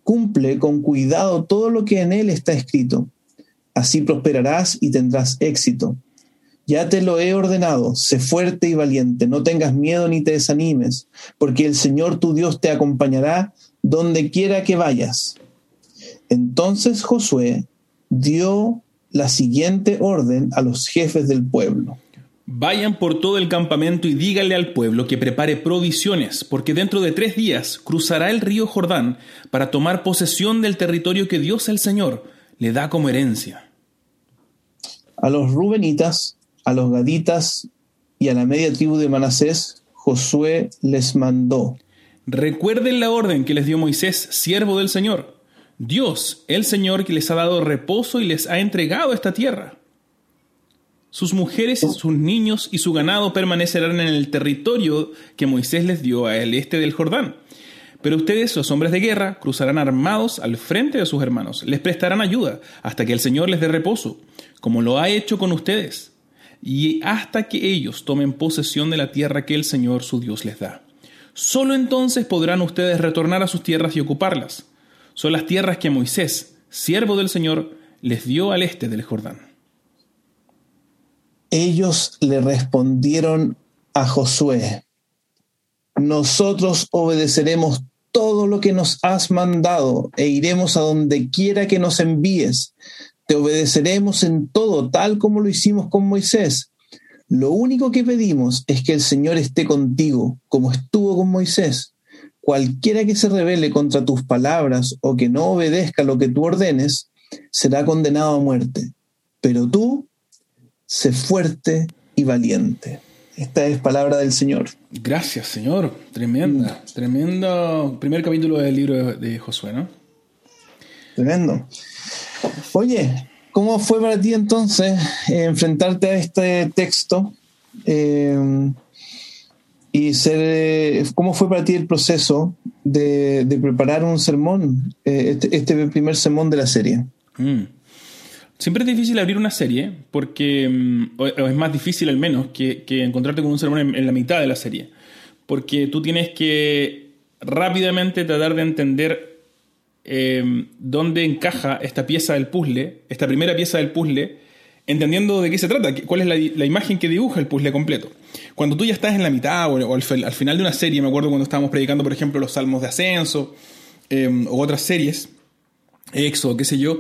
Cumple con cuidado todo lo que en él está escrito. Así prosperarás y tendrás éxito. Ya te lo he ordenado, sé fuerte y valiente, no tengas miedo ni te desanimes, porque el Señor tu Dios te acompañará donde quiera que vayas. Entonces Josué dio la siguiente orden a los jefes del pueblo. Vayan por todo el campamento y díganle al pueblo que prepare provisiones, porque dentro de tres días cruzará el río Jordán para tomar posesión del territorio que Dios el Señor le da como herencia. A los rubenitas, a los gaditas y a la media tribu de Manasés, Josué les mandó. Recuerden la orden que les dio Moisés, siervo del Señor. Dios, el Señor que les ha dado reposo y les ha entregado esta tierra. Sus mujeres, sus niños y su ganado permanecerán en el territorio que Moisés les dio al este del Jordán. Pero ustedes, los hombres de guerra, cruzarán armados al frente de sus hermanos, les prestarán ayuda hasta que el Señor les dé reposo, como lo ha hecho con ustedes, y hasta que ellos tomen posesión de la tierra que el Señor su Dios les da. Solo entonces podrán ustedes retornar a sus tierras y ocuparlas. Son las tierras que Moisés, siervo del Señor, les dio al este del Jordán. Ellos le respondieron a Josué, nosotros obedeceremos todo lo que nos has mandado e iremos a donde quiera que nos envíes. Te obedeceremos en todo, tal como lo hicimos con Moisés. Lo único que pedimos es que el Señor esté contigo, como estuvo con Moisés. Cualquiera que se rebele contra tus palabras o que no obedezca lo que tú ordenes, será condenado a muerte. Pero tú, sé fuerte y valiente. Esta es palabra del Señor. Gracias, Señor. Tremenda, tremendo primer capítulo del libro de Josué, ¿no? Tremendo. Oye, ¿cómo fue para ti entonces eh, enfrentarte a este texto? Eh, y ser, eh, ¿cómo fue para ti el proceso de, preparar un sermón, este, este, primer sermón de la serie? Mm. Siempre es difícil abrir una serie, porque, mm, o es más difícil al menos, que, encontrarte con un sermón en, la mitad de la serie. Porque tú tienes que rápidamente tratar de entender em, dónde encaja esta pieza del puzzle, esta primera pieza del puzzle, entendiendo de qué se trata, cuál es la, imagen que dibuja el puzzle completo. Cuando tú ya estás en la mitad o, al, final de una serie, me acuerdo cuando estábamos predicando, por ejemplo, los Salmos de Ascenso em, o otras series, Éxodo, qué sé yo,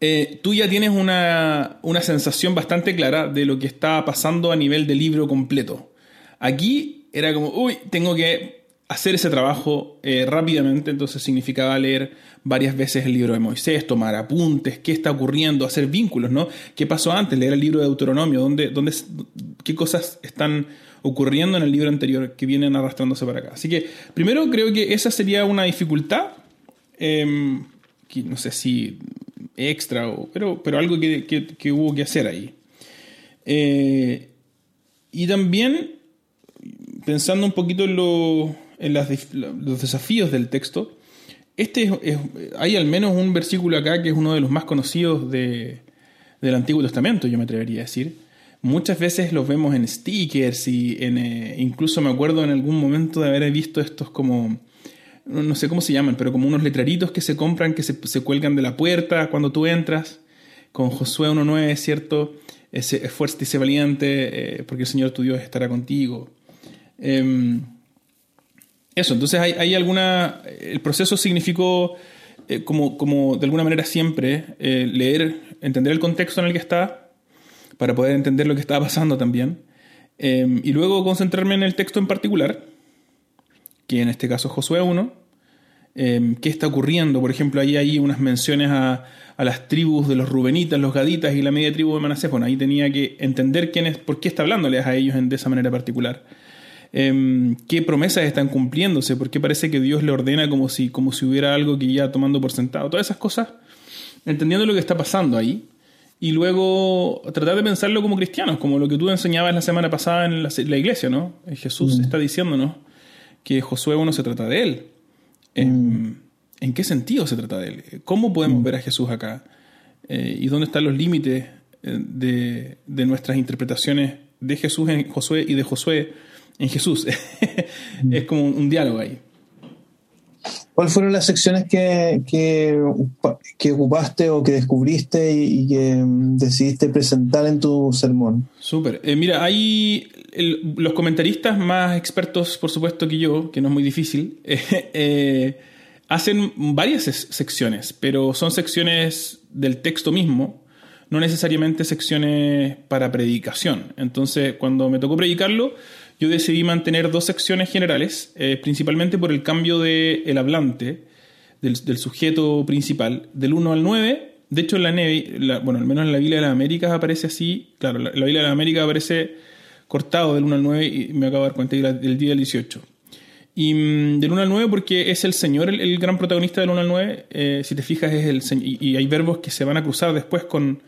eh, tú ya tienes una, sensación bastante clara de lo que está pasando a nivel de libro completo. Aquí era como, uy, tengo que hacer ese trabajo eh, rápidamente, entonces significaba leer varias veces el libro de Moisés, tomar apuntes, qué está ocurriendo, hacer vínculos, ¿no? ¿Qué pasó antes? Leer el libro de Deuteronomio, ¿dónde, dónde, qué cosas están ocurriendo en el libro anterior que vienen arrastrándose para acá. Así que primero creo que esa sería una dificultad, em, no sé si extra, pero, pero algo que, hubo que hacer ahí. Eh, y también, pensando un poquito en, en los desafíos del texto, este hay al menos un versículo acá que es uno de los más conocidos de, del Antiguo Testamento, yo me atrevería a decir. Muchas veces los vemos en stickers y en, eh, incluso me acuerdo en algún momento de haber visto estos como no sé cómo se llaman, pero como unos letreritos que se compran, que se, se cuelgan de la puerta cuando tú entras, con Josué 1.9, ¿cierto? Ese, fuerte y sé valiente, eh, porque el Señor tu Dios estará contigo. Em, eso, entonces hay, alguna... El proceso significó, eh, como, como de alguna manera siempre, eh, leer, entender el contexto en el que está, para poder entender lo que estaba pasando también, em, y luego concentrarme en el texto en particular, que en este caso es Josué 1. Em, ¿Qué está ocurriendo? Por ejemplo, ahí hay unas menciones a, las tribus de los Rubenitas, los Gaditas y la media tribu de Manasés. Bueno, ahí tenía que entender quién es, por qué está hablándoles a ellos de esa manera particular. Em, qué promesas están cumpliéndose, por qué parece que Dios le ordena como si, como si hubiera algo que ya tomando por sentado. Todas esas cosas, entendiendo lo que está pasando ahí. Y luego tratar de pensarlo como cristianos, como lo que tú enseñabas la semana pasada en la, iglesia, ¿no? Jesús mm. está diciéndonos que Josué 1 se trata de él. Mm. ¿En, qué sentido se trata de él? ¿Cómo podemos mm. ver a Jesús acá? Eh, ¿Y dónde están los límites eh, de, nuestras interpretaciones de Jesús en Josué y de Josué en Jesús? Mm. es como un diálogo ahí. ¿Cuáles fueron las secciones que, que, ocupaste o que descubriste y, que decidiste presentar en tu sermón? Súper. Eh, mira, hay los comentaristas más expertos, por supuesto, que yo, que no es muy difícil, eh, hacen varias secciones, pero son secciones del texto mismo, no necesariamente secciones para predicación. Entonces, cuando me tocó predicarlo, yo decidí mantener dos secciones generales, eh, principalmente por el cambio del el hablante, del, sujeto principal, del 1 al 9. De hecho, en la, bueno, al menos en la Biblia de las Américas aparece así. Claro, la, Biblia de las Américas aparece cortado del 1 al 9 y me acabo de dar cuenta del día del 18. Y mm, del 1 al 9 porque es el Señor el, gran protagonista del 1 al 9. Eh, si te fijas, es el y, y hay verbos que se van a cruzar después con,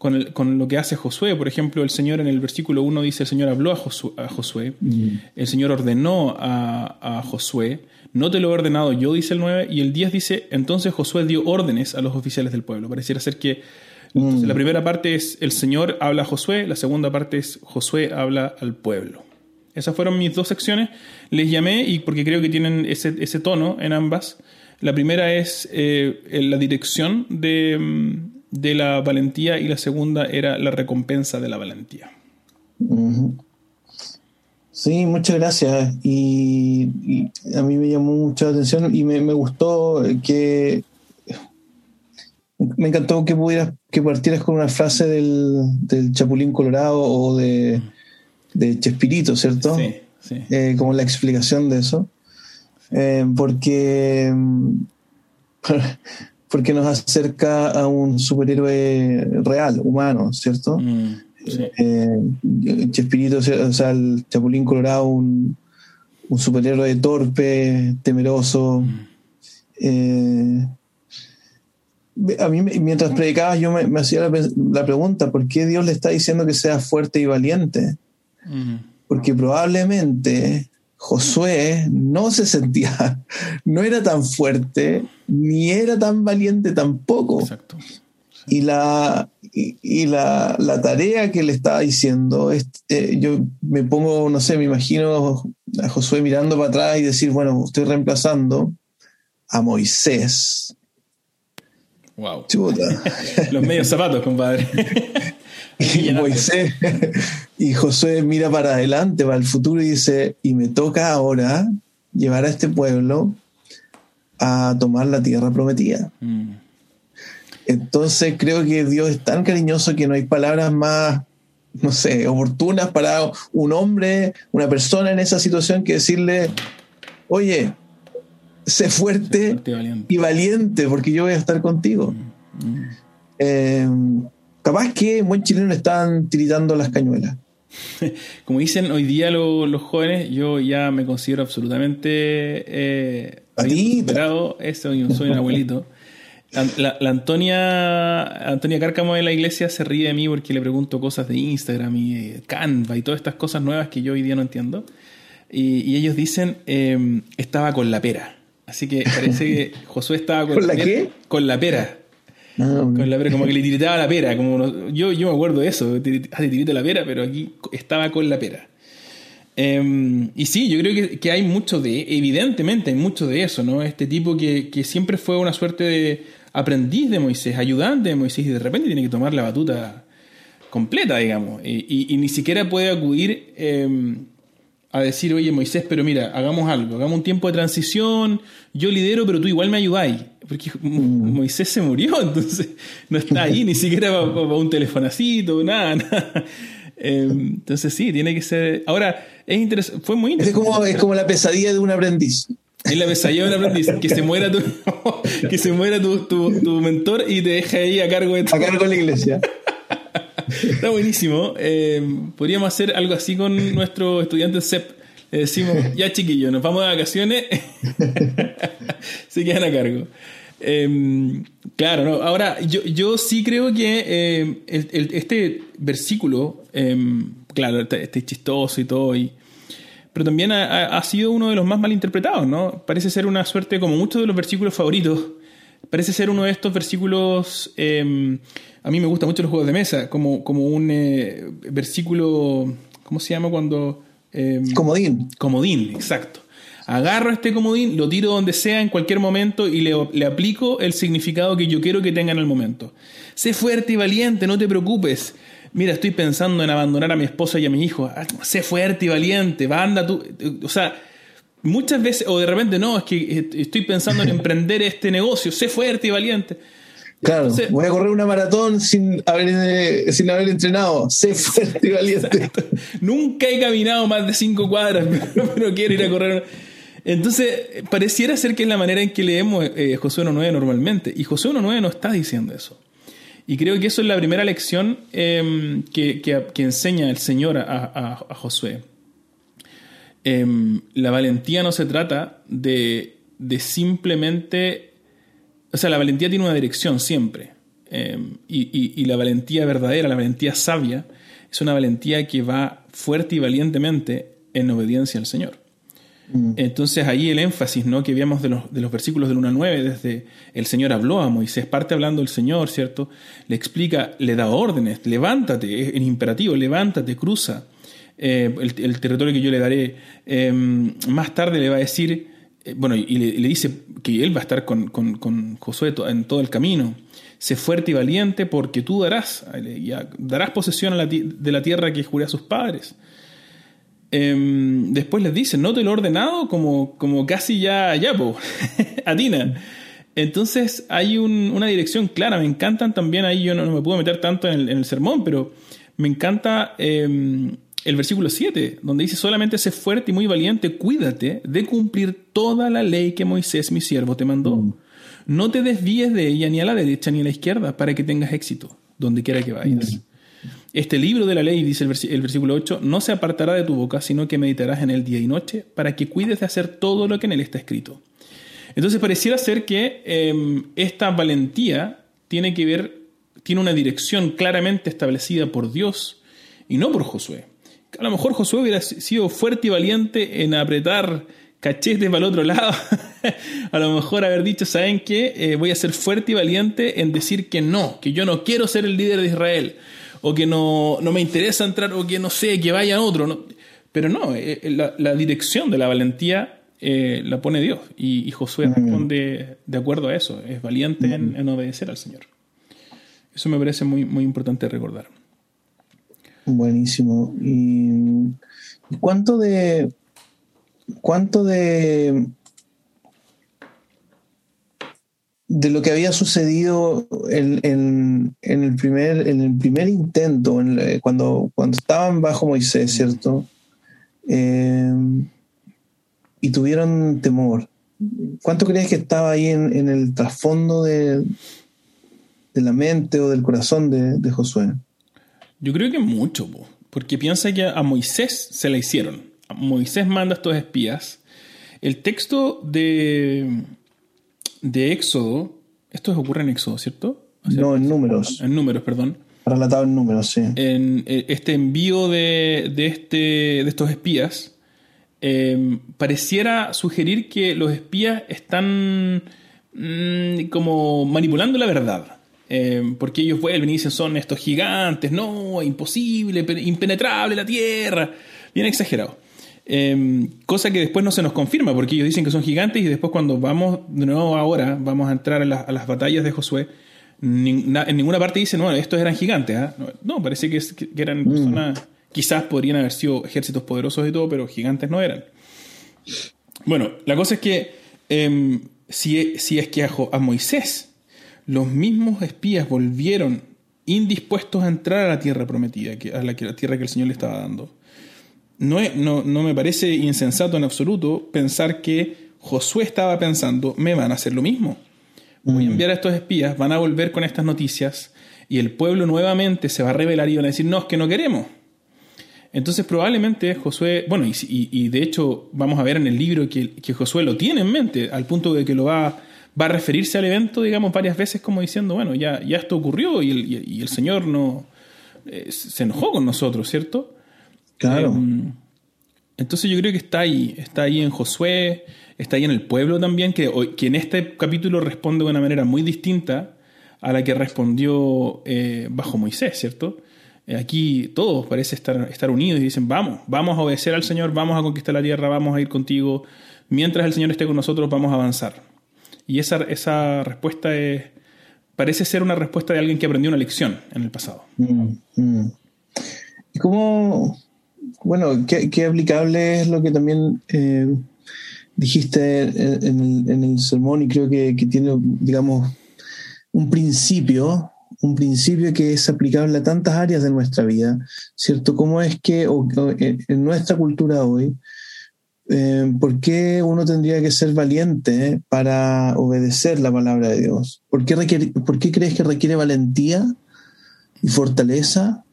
con, lo que hace Josué. Por ejemplo, el Señor en el versículo 1 dice, el Señor habló a Josué, mm. el Señor ordenó a, Josué, no te lo he ordenado yo, dice el 9, y el 10 dice, entonces Josué dio órdenes a los oficiales del pueblo. Pareciera ser que mm. la primera parte es el Señor habla a Josué, la segunda parte es Josué habla al pueblo. Esas fueron mis dos secciones. Les llamé y porque creo que tienen ese, ese tono en ambas. La primera es eh, la dirección de, mm, de, la valentía y la segunda era la recompensa de la valentía. Sí, muchas gracias. Y, a mí me llamó mucha atención y me, gustó que me encantó que pudieras que partieras con una frase del, del Chapulín Colorado o de, de Chespirito, ¿cierto? Sí, sí. Eh, como la explicación de eso. Eh, porque, porque nos acerca a un superhéroe real, humano, ¿cierto? Mm, eh, Chespirito, o sea, el Chapulín Colorado, un, un superhéroe torpe, temeroso. Mm. a mí, mientras predicaba, yo me, hacía la, pregunta: ¿por qué Dios le está diciendo que sea fuerte y valiente? Mm. Porque probablemente Josué no se sentía, no era tan fuerte, ni era tan valiente tampoco. Exacto. Y, la, y, la, tarea que le estaba diciendo, eh, yo me pongo, no sé, me imagino a Josué mirando para atrás y decir, bueno, estoy reemplazando a Moisés. Wow. Chuta. Los medios zapatos, compadre. Y Moisés y Josué mira para adelante, para el futuro y dice, y me toca ahora llevar a este pueblo a tomar la tierra prometida. Mm. Entonces creo que Dios es tan cariñoso que no hay palabras más, no sé, oportunas para un hombre, una persona en esa situación que decirle, oye, sé fuerte, y, valiente. porque yo voy a estar contigo. Mm. Mm. Eh, capaz que en buen chileno están tiritando las cañuelas. Como dicen hoy día los jóvenes, yo ya me considero absolutamente eh, superado eso, soy un abuelito. La, Antonia Antonia Cárcamo de la iglesia se ríe de mí porque le pregunto cosas de Instagram y eh, Canva y todas estas cosas nuevas que yo hoy día no entiendo. Y, ellos dicen, em, estaba con la pera. Así que parece que Josué estaba con, ¿Con la, qué? Con la pera. Ah, con la pera, como que le tiritaba la pera. Como yo, yo me acuerdo de eso, hace tirito la pera, pero aquí estaba con la pera. Em, y sí, yo creo que, hay mucho de, evidentemente hay mucho de eso, ¿no? Este tipo que, siempre fue una suerte de aprendiz de Moisés, ayudante de Moisés, y de repente tiene que tomar la batuta completa, digamos, y, ni siquiera puede acudir em, a decir, oye Moisés, pero mira, hagamos algo, hagamos un tiempo de transición, yo lidero, pero tú igual me ayudáis. Porque mm. Moisés se murió, entonces no está ahí ni siquiera para, un telefonacito, nada, nada. Em, entonces sí, tiene que ser... Ahora, es interesante, fue muy interesante. Es como, es como la pesadilla de un aprendiz. Es la pesadilla de un aprendiz, que se muera tu, que se muera tu, tu, mentor y te deja ahí a cargo de... A cargo de la iglesia. Está buenísimo. Eh, podríamos hacer algo así con nuestros estudiantes CEP. Le decimos, ya chiquillos, nos vamos de vacaciones. Se quedan a cargo. Em, claro, no. Ahora, yo, yo sí creo que em, este versículo, em, claro, este, este chistoso y todo, y, pero también ha, sido uno de los más mal interpretados, ¿no? Parece ser una suerte, como muchos de los versículos favoritos, parece ser uno de estos versículos a mí me gustan mucho los juegos de mesa, como, como un eh, versículo, ¿cómo se llama cuando? Em, comodín. Comodín, exacto. Agarro este comodín, lo tiro donde sea en cualquier momento y le, le, aplico el significado que yo quiero que tenga en el momento. Sé fuerte y valiente, no te preocupes. Mira, estoy pensando en abandonar a mi esposa y a mi hijo. Ah, sé fuerte y valiente, va, anda tú. O sea, muchas veces, o de repente no, es que estoy pensando en emprender este negocio, sé fuerte y valiente Claro, voy a correr una maratón sin haber, eh, sin haber entrenado. Sé fuerte y valiente. Nunca he caminado más de cinco cuadras, pero, quiero ir a correr. Entonces, pareciera ser que es la manera en que leemos eh, Josué 1.9 normalmente. Y Josué 1.9 no está diciendo eso. Y creo que eso es la primera lección em, que, que, enseña el Señor a, a, Josué. Em, la valentía no se trata de, de simplemente o sea, la valentía tiene una dirección siempre. Eh, y, la valentía verdadera, la valentía sabia, es una valentía que va fuerte y valientemente en obediencia al Señor. Mm. Entonces ahí el énfasis ¿no? que veíamos de los, de los versículos del 1 al 9, desde el Señor habló a Moisés, parte hablando el Señor, ¿cierto? Le explica, le da órdenes, levántate, es en imperativo, levántate, cruza. eh, el, territorio que yo le daré. Em, más tarde le va a decir, bueno, y le, dice que él va a estar con, con, Josué en todo el camino. Sé fuerte y valiente porque tú darás, darás posesión de la tierra que juré a sus padres. Em, después les dice, no te lo he ordenado como, como casi ya, ya, po, atina. Entonces hay una dirección clara, me encantan también, ahí yo no, me puedo meter tanto en el, sermón, pero me encanta em, el versículo 7, donde dice, solamente sé fuerte y muy valiente, cuídate de cumplir toda la ley que Moisés, mi siervo, te mandó. Mm. No te desvíes de ella ni a la derecha ni a la izquierda para que tengas éxito, donde quiera que vayas. Mm. Este libro de la ley, dice el, versículo 8, no se apartará de tu boca, sino que meditarás en él día y noche, para que cuides de hacer todo lo que en él está escrito. Entonces pareciera ser que em, esta valentía tiene que ver, tiene una dirección claramente establecida por Dios y no por Josué. A lo mejor Josué hubiera sido fuerte y valiente en apretar cachetes para el otro lado. a lo mejor haber dicho, ¿saben qué? Eh, voy a ser fuerte y valiente en decir que no, que yo no quiero ser el líder de Israel o que no, me interesa entrar, o que no sé, que vaya otro. Pero no, eh, eh, la, dirección de la valentía eh, la pone Dios y, Josué mm. responde de acuerdo a eso, es valiente en, en, obedecer al Señor. Eso me parece muy, muy importante recordar. Buenísimo. ¿Y cuánto de... ¿Cuánto de de lo que había sucedido en, el, primer, en el primer intento, eh, cuando, cuando estaban bajo Moisés, ¿cierto? Eh, y tuvieron temor. ¿Cuánto crees que estaba ahí en, el trasfondo de, de, la mente o del corazón de, Josué? Yo creo que mucho, porque piensa que a Moisés se la hicieron. Moisés manda a estos espías. El texto de, de Éxodo, esto ocurre en Éxodo, ¿cierto? no, en números. En números, perdón. Relatado en números, sí. En eh, este envío de, este, de estos espías, em, pareciera sugerir que los espías están mm, como manipulando la verdad. Em, porque ellos vuelven y dicen son estos gigantes, no, imposible, impenetrable la tierra. Bien exagerado. Em, cosa que después no se nos confirma, porque ellos dicen que son gigantes y después cuando vamos de nuevo ahora, vamos a entrar a, las batallas de Josué, en ninguna parte dice, no, estos eran gigantes. ¿ah? No, parece que, eran mm. personas, quizás podrían haber sido ejércitos poderosos y todo, pero gigantes no eran. Bueno, la cosa es que em, si, si, es que a, Moisés los mismos espías volvieron indispuestos a entrar a la tierra prometida, a la tierra que el Señor le estaba dando, no, no, me parece insensato en absoluto pensar que Josué estaba pensando, me van a hacer lo mismo. Voy a mm. enviar a estos espías, van a volver con estas noticias y el pueblo nuevamente se va a revelar y van a decir, no, es que no queremos. Entonces probablemente Josué, bueno, y, y, de hecho vamos a ver en el libro que, que, Josué lo tiene en mente, al punto de que lo va, va a referirse al evento, digamos, varias veces como diciendo, bueno, ya, ya esto ocurrió y el, y el Señor no, eh, se enojó con nosotros, ¿cierto? Claro. Em, entonces yo creo que está ahí, está ahí en Josué, está ahí en el pueblo también, que, que en este capítulo responde de una manera muy distinta a la que respondió eh, bajo Moisés, ¿cierto? Eh, aquí todos parece estar, estar unidos y dicen, vamos, vamos a obedecer al Señor, vamos a conquistar la tierra, vamos a ir contigo, mientras el Señor esté con nosotros vamos a avanzar. Y esa, esa respuesta es, parece ser una respuesta de alguien que aprendió una lección en el pasado. Mm, mm. ¿Y cómo, bueno, qué, aplicable es lo que también eh, dijiste en, el, sermón y creo que, tiene, digamos, un principio, un principio que es aplicable a tantas áreas de nuestra vida, ¿cierto? ¿Cómo es que en nuestra cultura hoy, eh, ¿por qué uno tendría que ser valiente para obedecer la palabra de Dios? ¿Por qué, ¿Por qué crees que requiere valentía y fortaleza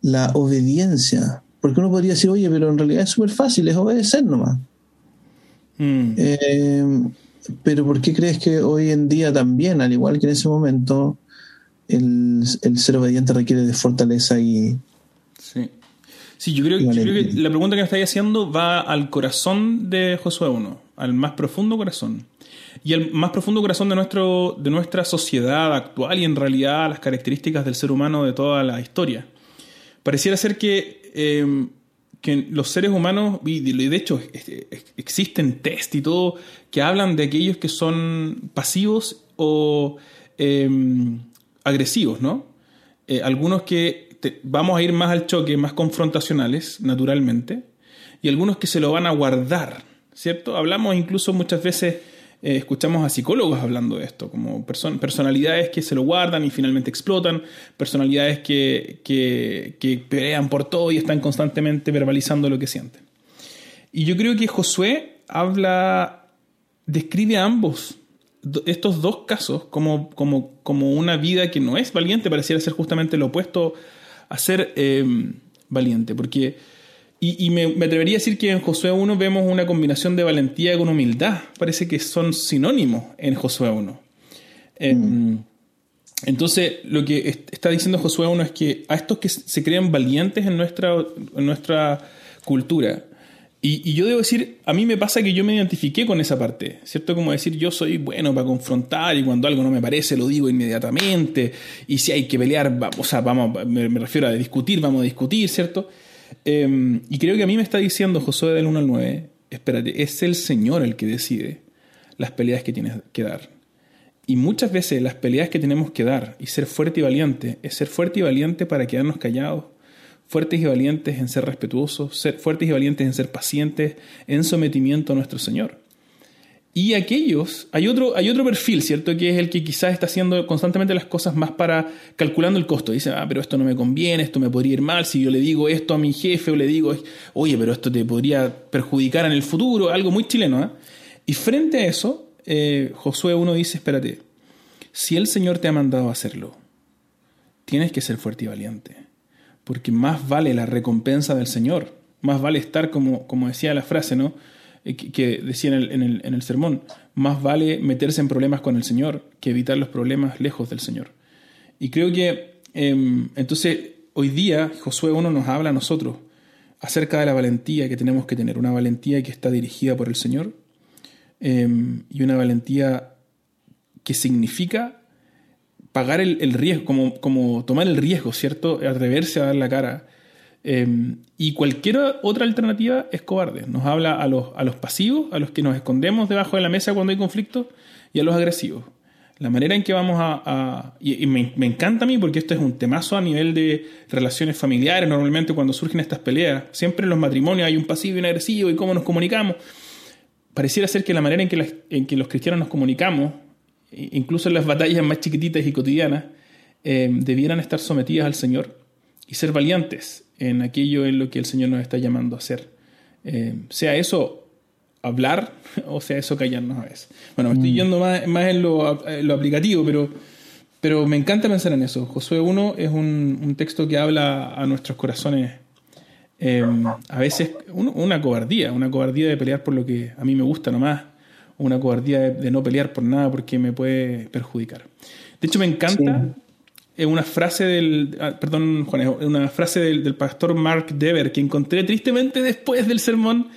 la obediencia? Porque uno podría decir, oye, pero en realidad es súper fácil, es obedecer nomás. Mm. Eh, pero ¿por qué crees que hoy en día también, al igual que en ese momento, el, ser obediente requiere de fortaleza y... Sí. Sí, yo creo, que la pregunta que me estáis haciendo va al corazón de Josué 1, al más profundo corazón. Y al más profundo corazón de, nuestro, de nuestra sociedad actual y en realidad las características del ser humano de toda la historia. Pareciera ser que Em, que los seres humanos, y de hecho existen test y todo, que hablan de aquellos que son pasivos o em, agresivos, ¿no? Eh, algunos que vamos a ir más al choque, más confrontacionales, naturalmente, y algunos que se lo van a guardar, ¿cierto? Hablamos incluso muchas veces, eh, escuchamos a psicólogos hablando de esto, como personalidades que se lo guardan y finalmente explotan, personalidades que, que, que pelean por todo y están constantemente verbalizando lo que sienten. Y yo creo que Josué habla, describe a ambos estos dos casos como, como, como, una vida que no es valiente, pareciera ser justamente lo opuesto a ser em, valiente. Porque, y, me, atrevería a decir que en Josué 1 vemos una combinación de valentía con humildad. Parece que son sinónimos en Josué 1. Em. Entonces, lo que está diciendo Josué 1 es que a estos que se creen valientes en nuestra, en nuestra cultura, y, yo debo decir, a mí me pasa que yo me identifiqué con esa parte, ¿cierto? Como decir, yo soy bueno para confrontar y cuando algo no me parece lo digo inmediatamente, y si hay que pelear, o sea, vamos, me, refiero a discutir, vamos a discutir, ¿cierto? Em, y creo que a mí me está diciendo Josué del 1 al 9, espérate, es el Señor el que decide las peleas que tienes que dar. Y muchas veces las peleas que tenemos que dar y ser fuerte y valiente es ser fuerte y valiente para quedarnos callados fuertes y valientes en ser respetuosos, ser fuertes y valientes en ser pacientes, en sometimiento a nuestro Señor. Y aquellos, hay otro, hay otro perfil, ¿cierto? Que es el que quizás está haciendo constantemente las cosas más para calculando el costo. Dice, ah, pero esto no me conviene, esto me podría ir mal. Si yo le digo esto a mi jefe o le digo, oye, pero esto te podría perjudicar en el futuro, algo muy chileno. ¿eh? Y frente a eso, eh, Josué 1 dice, espérate, si el Señor te ha mandado a hacerlo, tienes que ser fuerte y valiente porque más vale la recompensa del Señor, más vale estar como, como decía la frase, ¿no? Eh, que, decía en el, en, el, sermón, más vale meterse en problemas con el Señor que evitar los problemas lejos del Señor. Y creo que em, entonces hoy día Josué 1 nos habla a nosotros acerca de la valentía que tenemos que tener, una valentía que está dirigida por el Señor em, y una valentía que significa pagar el, riesgo, como, como, tomar el riesgo, ¿cierto? Atreverse a dar la cara. Em, y cualquier otra alternativa es cobarde. Nos habla a los, a los pasivos, a los que nos escondemos debajo de la mesa cuando hay conflicto, y a los agresivos. La manera en que vamos a... y, me, me, encanta a mí porque esto es un temazo a nivel de relaciones familiares. Normalmente cuando surgen estas peleas, siempre en los matrimonios hay un pasivo y un agresivo y cómo nos comunicamos. Pareciera ser que la manera en que, en que los cristianos nos comunicamos incluso en las batallas más chiquititas y cotidianas, eh, debieran estar sometidas al Señor y ser valientes en aquello en lo que el Señor nos está llamando a hacer. Eh, sea eso hablar o sea eso callarnos a veces. Bueno, me estoy mm. yendo más, en, lo, aplicativo, pero, pero me encanta pensar en eso. Josué 1 es un, texto que habla a nuestros corazones. Eh, a veces una cobardía, una cobardía de pelear por lo que a mí me gusta nomás, una cobardía de, no pelear por nada porque me puede perjudicar. De hecho, me encanta una frase del, ah, perdón, Juan, una frase del, pastor Mark Dever que encontré tristemente después del sermón.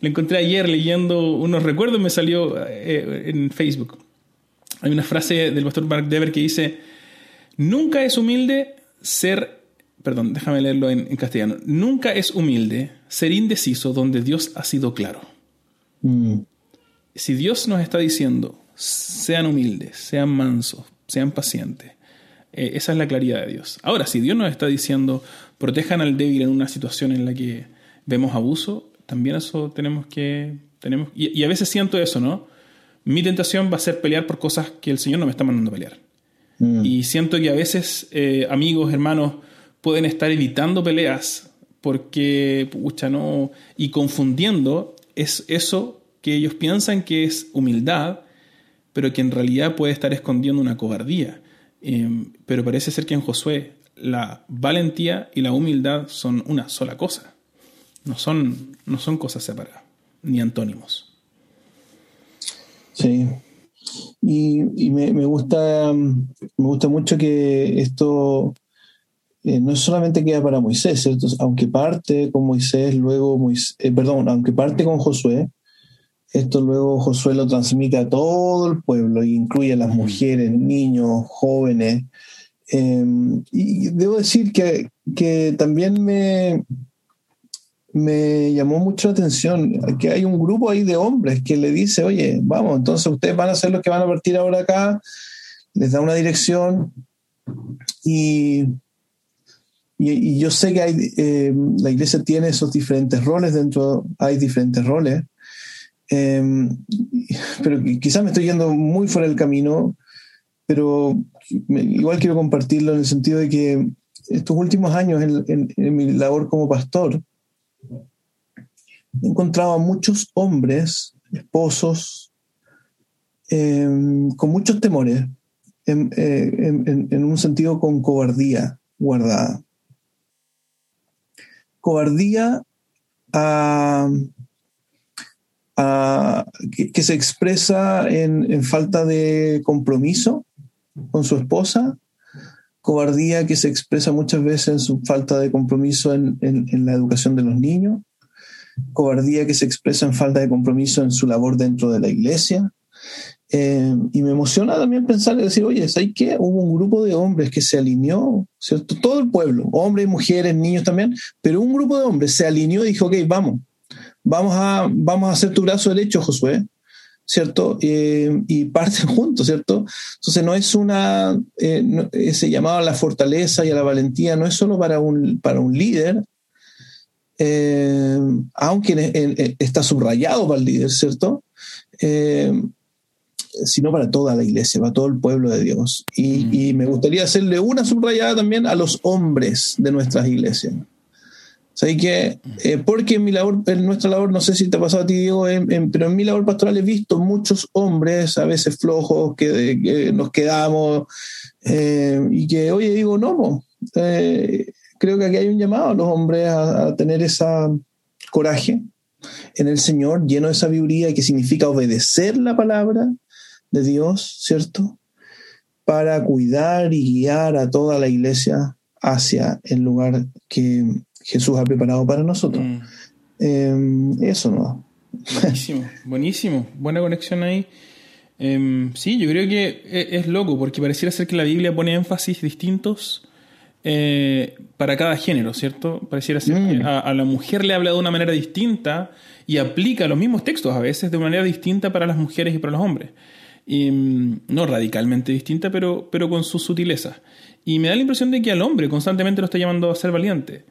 Lo encontré ayer leyendo unos recuerdos, me salió eh, en Facebook. Hay una frase del pastor Mark Dever que dice, nunca es humilde ser, perdón, déjame leerlo en, castellano, nunca es humilde ser indeciso donde Dios ha sido claro. Mm si Dios nos está diciendo, sean humildes, sean mansos, sean pacientes, eh, esa es la claridad de Dios. Ahora, si Dios nos está diciendo, protejan al débil en una situación en la que vemos abuso, también eso tenemos que... Tenemos, y, a veces siento eso, ¿no? Mi tentación va a ser pelear por cosas que el Señor no me está mandando a pelear. Mm. Y siento que a veces eh, amigos, hermanos, pueden estar evitando peleas porque, pucha, no, y confundiendo es eso que ellos piensan que es humildad, pero que en realidad puede estar escondiendo una cobardía. Em, pero parece ser que en Josué la valentía y la humildad son una sola cosa. No son, no son cosas separadas, ni antónimos. Sí. Y, me, gusta, me gusta mucho que esto eh, no solamente queda para Moisés, ¿cierto? Aunque parte con Moisés, luego Moisés, eh, perdón, aunque parte con Josué, esto luego Josué lo transmite a todo el pueblo y incluye a las mujeres, niños, jóvenes. Em, y debo decir que, también me, me llamó mucho la atención que hay un grupo ahí de hombres que le dice, oye, vamos, entonces ustedes van a ser los que van a partir ahora acá, les da una dirección y, y, yo sé que hay, eh, la iglesia tiene esos diferentes roles dentro, hay diferentes roles, em, pero quizás me estoy yendo muy fuera del camino, pero igual quiero compartirlo en el sentido de que estos últimos años en mi labor como pastor, he encontrado a muchos hombres, esposos, em, con muchos temores, en, eh, un sentido con cobardía guardada. Cobardía que, se expresa en, falta de compromiso con su esposa, cobardía que se expresa muchas veces en su falta de compromiso en, la educación de los niños, cobardía que se expresa en falta de compromiso en su labor dentro de la iglesia. Eh, y me emociona también pensar y decir, oye, ¿sabes qué? Hubo un grupo de hombres que se alineó, ¿cierto? Todo el pueblo, hombres, mujeres, niños también, pero un grupo de hombres se alineó y dijo, ok, vamos, vamos a, vamos a hacer tu brazo derecho, Josué, ¿cierto? Eh, y parten juntos, ¿cierto? Entonces no es una, eh, ese llamado a la fortaleza y a la valentía no es solo para un, para un líder, eh, aunque está subrayado para el líder, ¿cierto? Eh, sino para toda la iglesia, para todo el pueblo de Dios. Y, mm. y, me gustaría hacerle una subrayada también a los hombres de nuestras iglesias. O que, eh, porque en mi labor, en nuestra labor, no sé si te ha pasado a ti, Diego, pero en mi labor pastoral he visto muchos hombres, a veces flojos, que, nos quedamos y que, oye, digo, no, eh, creo que aquí hay un llamado a los hombres a, tener esa coraje en el Señor, lleno de sabiduría, que significa obedecer la palabra de Dios, ¿cierto? Para cuidar y guiar a toda la iglesia hacia el lugar que Jesús ha preparado para nosotros. Mm. Em, eso no. Buenísimo, buenísimo. Buena conexión ahí. Em, sí, yo creo que e, es, loco, porque pareciera ser que la Biblia pone énfasis distintos eh, para cada género, ¿cierto? Pareciera ser que mm. a, la mujer le habla de una manera distinta y aplica los mismos textos a veces de una manera distinta para las mujeres y para los hombres. Y, mm, no radicalmente distinta, pero, pero con sus sutilezas. Y me da la impresión de que al hombre constantemente lo está llamando a ser valiente.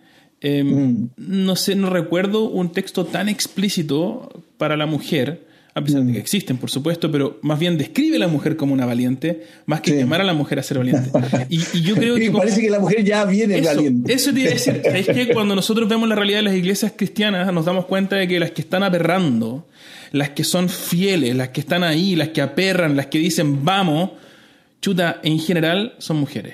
Em, mm. No sé, no recuerdo un texto tan explícito para la mujer a pesar de que mm. existen, por supuesto, pero más bien describe a la mujer como una valiente, más que llamar a la mujer a ser valiente. Y, yo creo que... parece que la mujer ya viene valiente. Eso te iba a decir. es que cuando nosotros vemos la realidad de las iglesias cristianas, nos damos cuenta de que las que están aperrando, las que son fieles, las que están ahí, las que aperran, las que dicen vamos, chuta, en general son mujeres.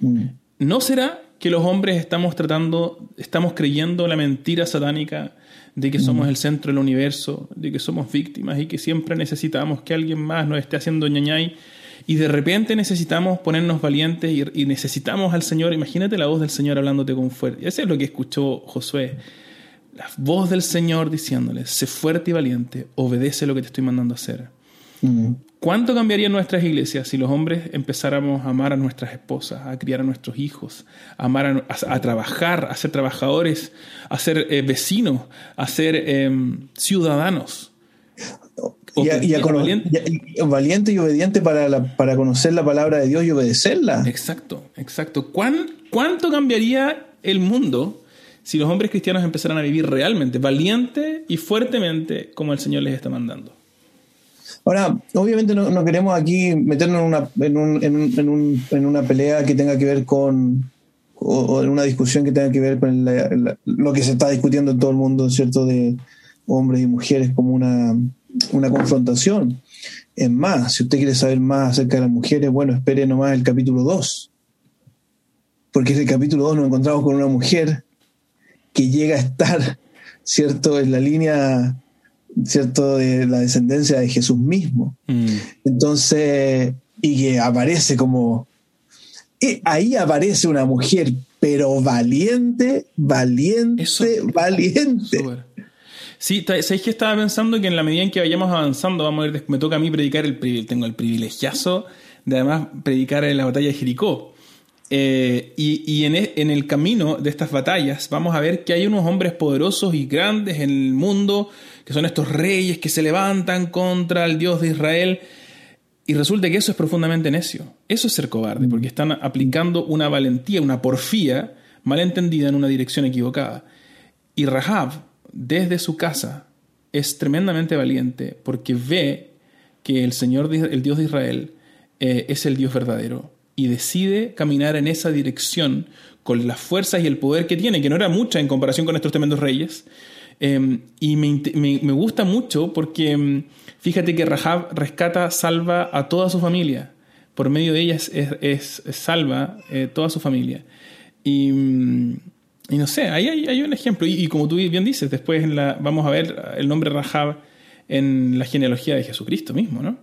Mm. ¿No será que los hombres estamos tratando, estamos creyendo la mentira satánica de que somos mm. el centro del universo, de que somos víctimas y que siempre necesitamos que alguien más nos esté haciendo ñañay. Y de repente necesitamos ponernos valientes y, necesitamos al Señor. Imagínate la voz del Señor hablándote con fuerza. Eso es lo que escuchó Josué. La voz del Señor diciéndole, sé fuerte y valiente, obedece lo que te estoy mandando a hacer. Mm. ¿Cuánto cambiarían nuestras iglesias si los hombres empezáramos a amar a nuestras esposas, a criar a nuestros hijos, a, amar a, trabajar, a ser trabajadores, a ser eh, vecinos, a ser em, ciudadanos? Y, valiente. y obediente para, para conocer la palabra de Dios y obedecerla. Exacto, exacto. ¿Cuánto cambiaría el mundo si los hombres cristianos empezaran a vivir realmente, valiente y fuertemente como el Señor les está mandando? Ahora, obviamente no, queremos aquí meternos en una, en, un, en, un, en, una pelea que tenga que ver con, o, en una discusión que tenga que ver con lo que se está discutiendo en todo el mundo, ¿cierto? De hombres y mujeres como una, una confrontación. Es más, si usted quiere saber más acerca de las mujeres, bueno, espere nomás el capítulo 2. Porque en el capítulo 2 nos encontramos con una mujer que llega a estar, ¿cierto?, en la línea ¿cierto? De la descendencia de Jesús mismo. Mm. Entonces, y que aparece como... Y ahí aparece una mujer, pero valiente, valiente, valiente. Sí, ¿sabéis que estaba pensando que en la medida en que vayamos avanzando, vamos a ver, me toca a mí predicar, el, tengo el privilegiazo de además predicar en la batalla de Jericó. Eh, y, en, e, en, el camino de estas batallas vamos a ver que hay unos hombres poderosos y grandes en el mundo, que son estos reyes que se levantan contra el Dios de Israel. Y resulta que eso es profundamente necio. Eso es ser cobarde, porque están aplicando una valentía, una porfía malentendida en una dirección equivocada. Y Rahab, desde su casa, es tremendamente valiente porque ve que el Señor, el Dios de Israel, eh, es el Dios verdadero y decide caminar en esa dirección con las fuerzas y el poder que tiene, que no era mucha en comparación con estos tremendos reyes. Em, y me, gusta mucho porque em, fíjate que Rahab rescata, salva a toda su familia. Por medio de ella es, salva eh, toda su familia. Y, mm, y, no sé, ahí hay, un ejemplo. Y, como tú bien dices, después en la, vamos a ver el nombre Rahab en la genealogía de Jesucristo mismo, ¿no?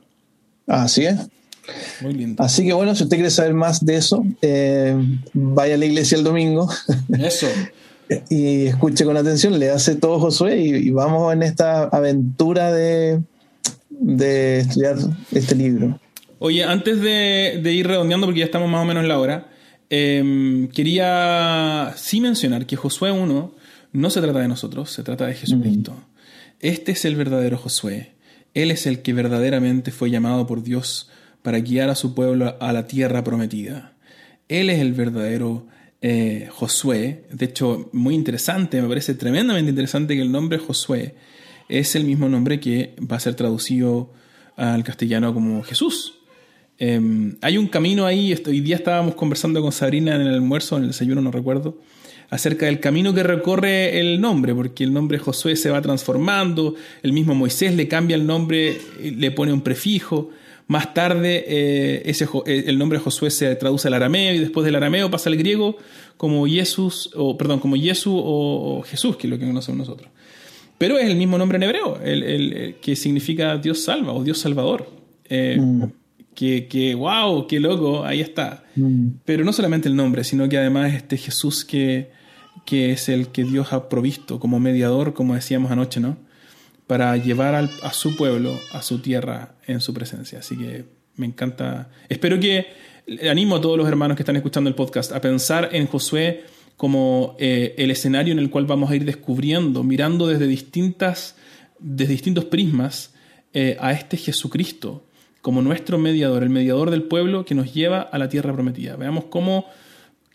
Así es. Muy lindo. Así que bueno, si usted quiere saber más de eso, eh, vaya a la iglesia el domingo. Eso. y escuche con atención, le hace todo Josué y, vamos en esta aventura de, de estudiar este libro. Oye, antes de, ir redondeando, porque ya estamos más o menos en la hora, em, quería sí mencionar que Josué 1 no se trata de nosotros, se trata de Jesucristo. Mm. Este es el verdadero Josué. Él es el que verdaderamente fue llamado por Dios para guiar a su pueblo a la tierra prometida. Él es el verdadero eh, Josué. De hecho, muy interesante, me parece tremendamente interesante que el nombre Josué es el mismo nombre que va a ser traducido al castellano como Jesús. Em, hay un camino ahí, hoy día estábamos conversando con Sabrina en el almuerzo, en el desayuno, no recuerdo, acerca del camino que recorre el nombre, porque el nombre Josué se va transformando, el mismo Moisés le cambia el nombre, le pone un prefijo, más tarde eh, ese, eh, el nombre Josué se traduce al arameo y después del arameo pasa al griego como Jesús, o perdón, como Jesús o, Jesús, que es lo que conocemos nosotros. Pero es el mismo nombre en hebreo, el, que significa Dios salva o Dios salvador. Eh, mm. que, que, wow, qué loco, ahí está. Mm. Pero no solamente el nombre, sino que además este Jesús que, que es el que Dios ha provisto como mediador, como decíamos anoche, ¿no? Para llevar a su pueblo, a su tierra, en su presencia. Así que me encanta. Espero que animo a todos los hermanos que están escuchando el podcast a pensar en Josué como eh, el escenario en el cual vamos a ir descubriendo, mirando desde, distintas, desde distintos prismas eh, a este Jesucristo como nuestro mediador, el mediador del pueblo que nos lleva a la tierra prometida. Veamos cómo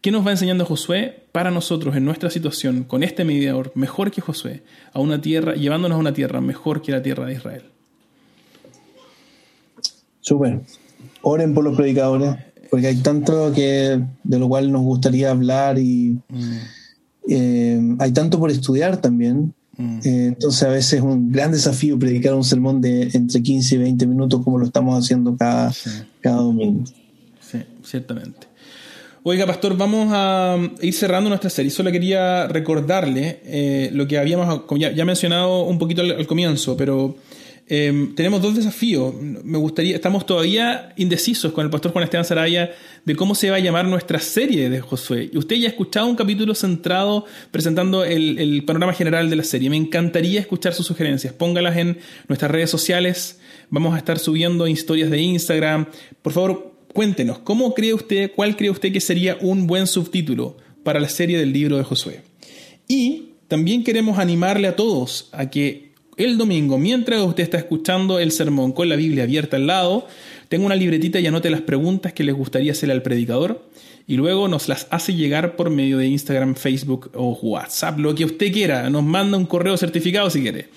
¿Qué nos va enseñando Josué para nosotros en nuestra situación con este mediador mejor que Josué, a una tierra, llevándonos a una tierra mejor que la tierra de Israel? Súper. Oren por los predicadores, porque hay tanto que de lo cual nos gustaría hablar y mm. eh, hay tanto por estudiar también. Mm. Eh, entonces a veces es un gran desafío predicar un sermón de entre 15 y 20 minutos como lo estamos haciendo cada, cada domingo. Sí, ciertamente. Oiga, Pastor, vamos a ir cerrando nuestra serie. Solo quería recordarle eh, lo que habíamos ya, mencionado un poquito al, comienzo, pero em, tenemos dos desafíos. Me gustaría, estamos todavía indecisos con el Pastor Juan Esteban Saraya de cómo se va a llamar nuestra serie de Josué. Y usted ya ha escuchado un capítulo centrado presentando el, el panorama general de la serie. Me encantaría escuchar sus sugerencias. Póngalas en nuestras redes sociales. Vamos a estar subiendo historias de Instagram. Por favor, Cuéntenos, ¿cómo cree usted, cuál cree usted que sería un buen subtítulo para la serie del libro de Josué? Y también queremos animarle a todos a que el domingo, mientras usted está escuchando el sermón con la Biblia abierta al lado, tenga una libretita y anote las preguntas que les gustaría hacerle al predicador y luego nos las hace llegar por medio de Instagram, Facebook o WhatsApp, lo que usted quiera. Nos manda un correo certificado si quiere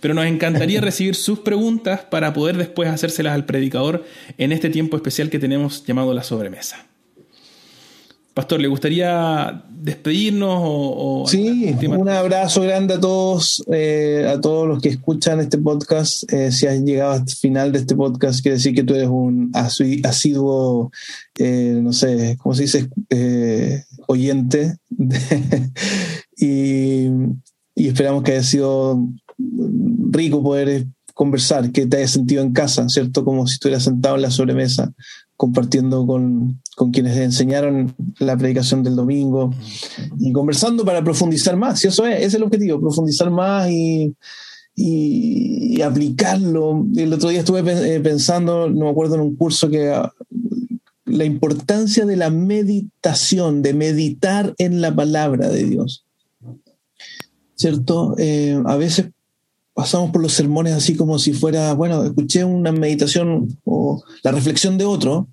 pero nos encantaría recibir sus preguntas para poder después hacérselas al predicador en este tiempo especial que tenemos llamado la sobremesa. Pastor, ¿le gustaría despedirnos? O, sí, un abrazo grande a todos, eh, a todos los que escuchan este podcast. Eh, si has llegado al final de este podcast, quiere decir que tú eres un asiduo, eh, no sé, ¿cómo se dice? oyente. y, y esperamos que haya sido rico poder conversar, que te haya sentido en casa, ¿cierto? Como si estuvieras sentado en la sobremesa, compartiendo con, quienes enseñaron la predicación del domingo y conversando para profundizar más. Y eso es, es el objetivo, profundizar más y, y, aplicarlo. El otro día estuve eh, pensando, no me acuerdo, en un curso que, la importancia de la meditación, de meditar en la palabra de Dios. ¿Cierto? Eh, a veces pasamos por los sermones así como si fuera, bueno, escuché una meditación o la reflexión de otro,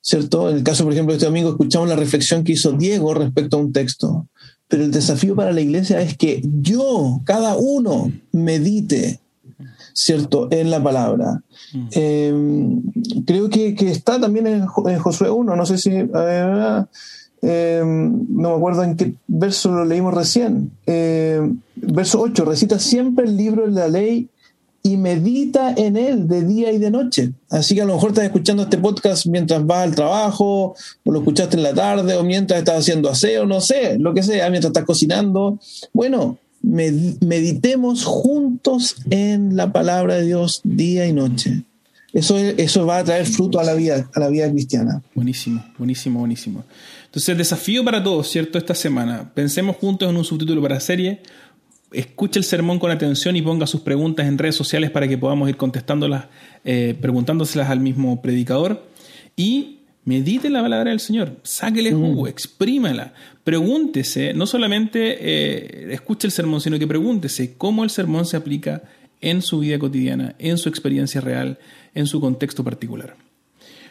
¿cierto? En el caso, por ejemplo, de este amigo, escuchamos la reflexión que hizo Diego respecto a un texto. Pero el desafío para la iglesia es que yo, cada uno, medite, ¿cierto?, en la palabra. Mm. Eh, creo que, está también en, Josué 1, no sé si... Eh, no me acuerdo en qué verso lo leímos recién. Eh, verso 8, recita siempre el libro de la ley y medita en él de día y de noche. Así que a lo mejor estás escuchando este podcast mientras vas al trabajo, o lo escuchaste en la tarde, o mientras estás haciendo aseo, no sé, lo que sea, mientras estás cocinando. Bueno, meditemos juntos en la palabra de Dios día y noche. Eso, eso va a traer fruto a la vida, a la vida cristiana. Buenísimo, buenísimo, buenísimo. Entonces, el desafío para todos, ¿cierto? Esta semana, pensemos juntos en un subtítulo para serie escuche el sermón con atención y ponga sus preguntas en redes sociales para que podamos ir contestándolas, eh, preguntándoselas al mismo predicador. Y medite la palabra del Señor, sáquele jugo, exprímala, pregúntese, no solamente eh, escuche el sermón, sino que pregúntese cómo el sermón se aplica en su vida cotidiana, en su experiencia real, en su contexto particular.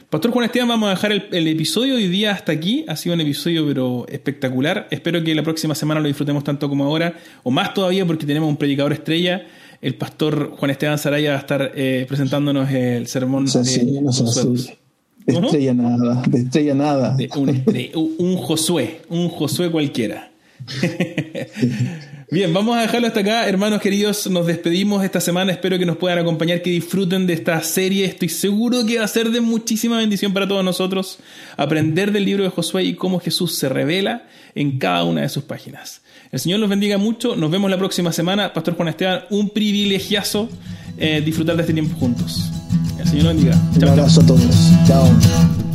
Pastor Juan Esteban, vamos a dejar el, episodio de hoy día hasta aquí. Ha sido un episodio pero espectacular. Espero que la próxima semana lo disfrutemos tanto como ahora, o más todavía porque tenemos un predicador estrella. El pastor Juan Esteban Saraya va a estar eh, presentándonos el sermón de Estrella nada, de estrella nada. un, un Josué, un Josué cualquiera. Bien, vamos a dejarlo hasta acá, hermanos queridos. Nos despedimos esta semana. Espero que nos puedan acompañar, que disfruten de esta serie. Estoy seguro que va a ser de muchísima bendición para todos nosotros aprender del libro de Josué y cómo Jesús se revela en cada una de sus páginas. El Señor los bendiga mucho. Nos vemos la próxima semana. Pastor Juan Esteban, un privilegiazo eh, disfrutar de este tiempo juntos. El Señor los bendiga. un abrazo a todos. Chao.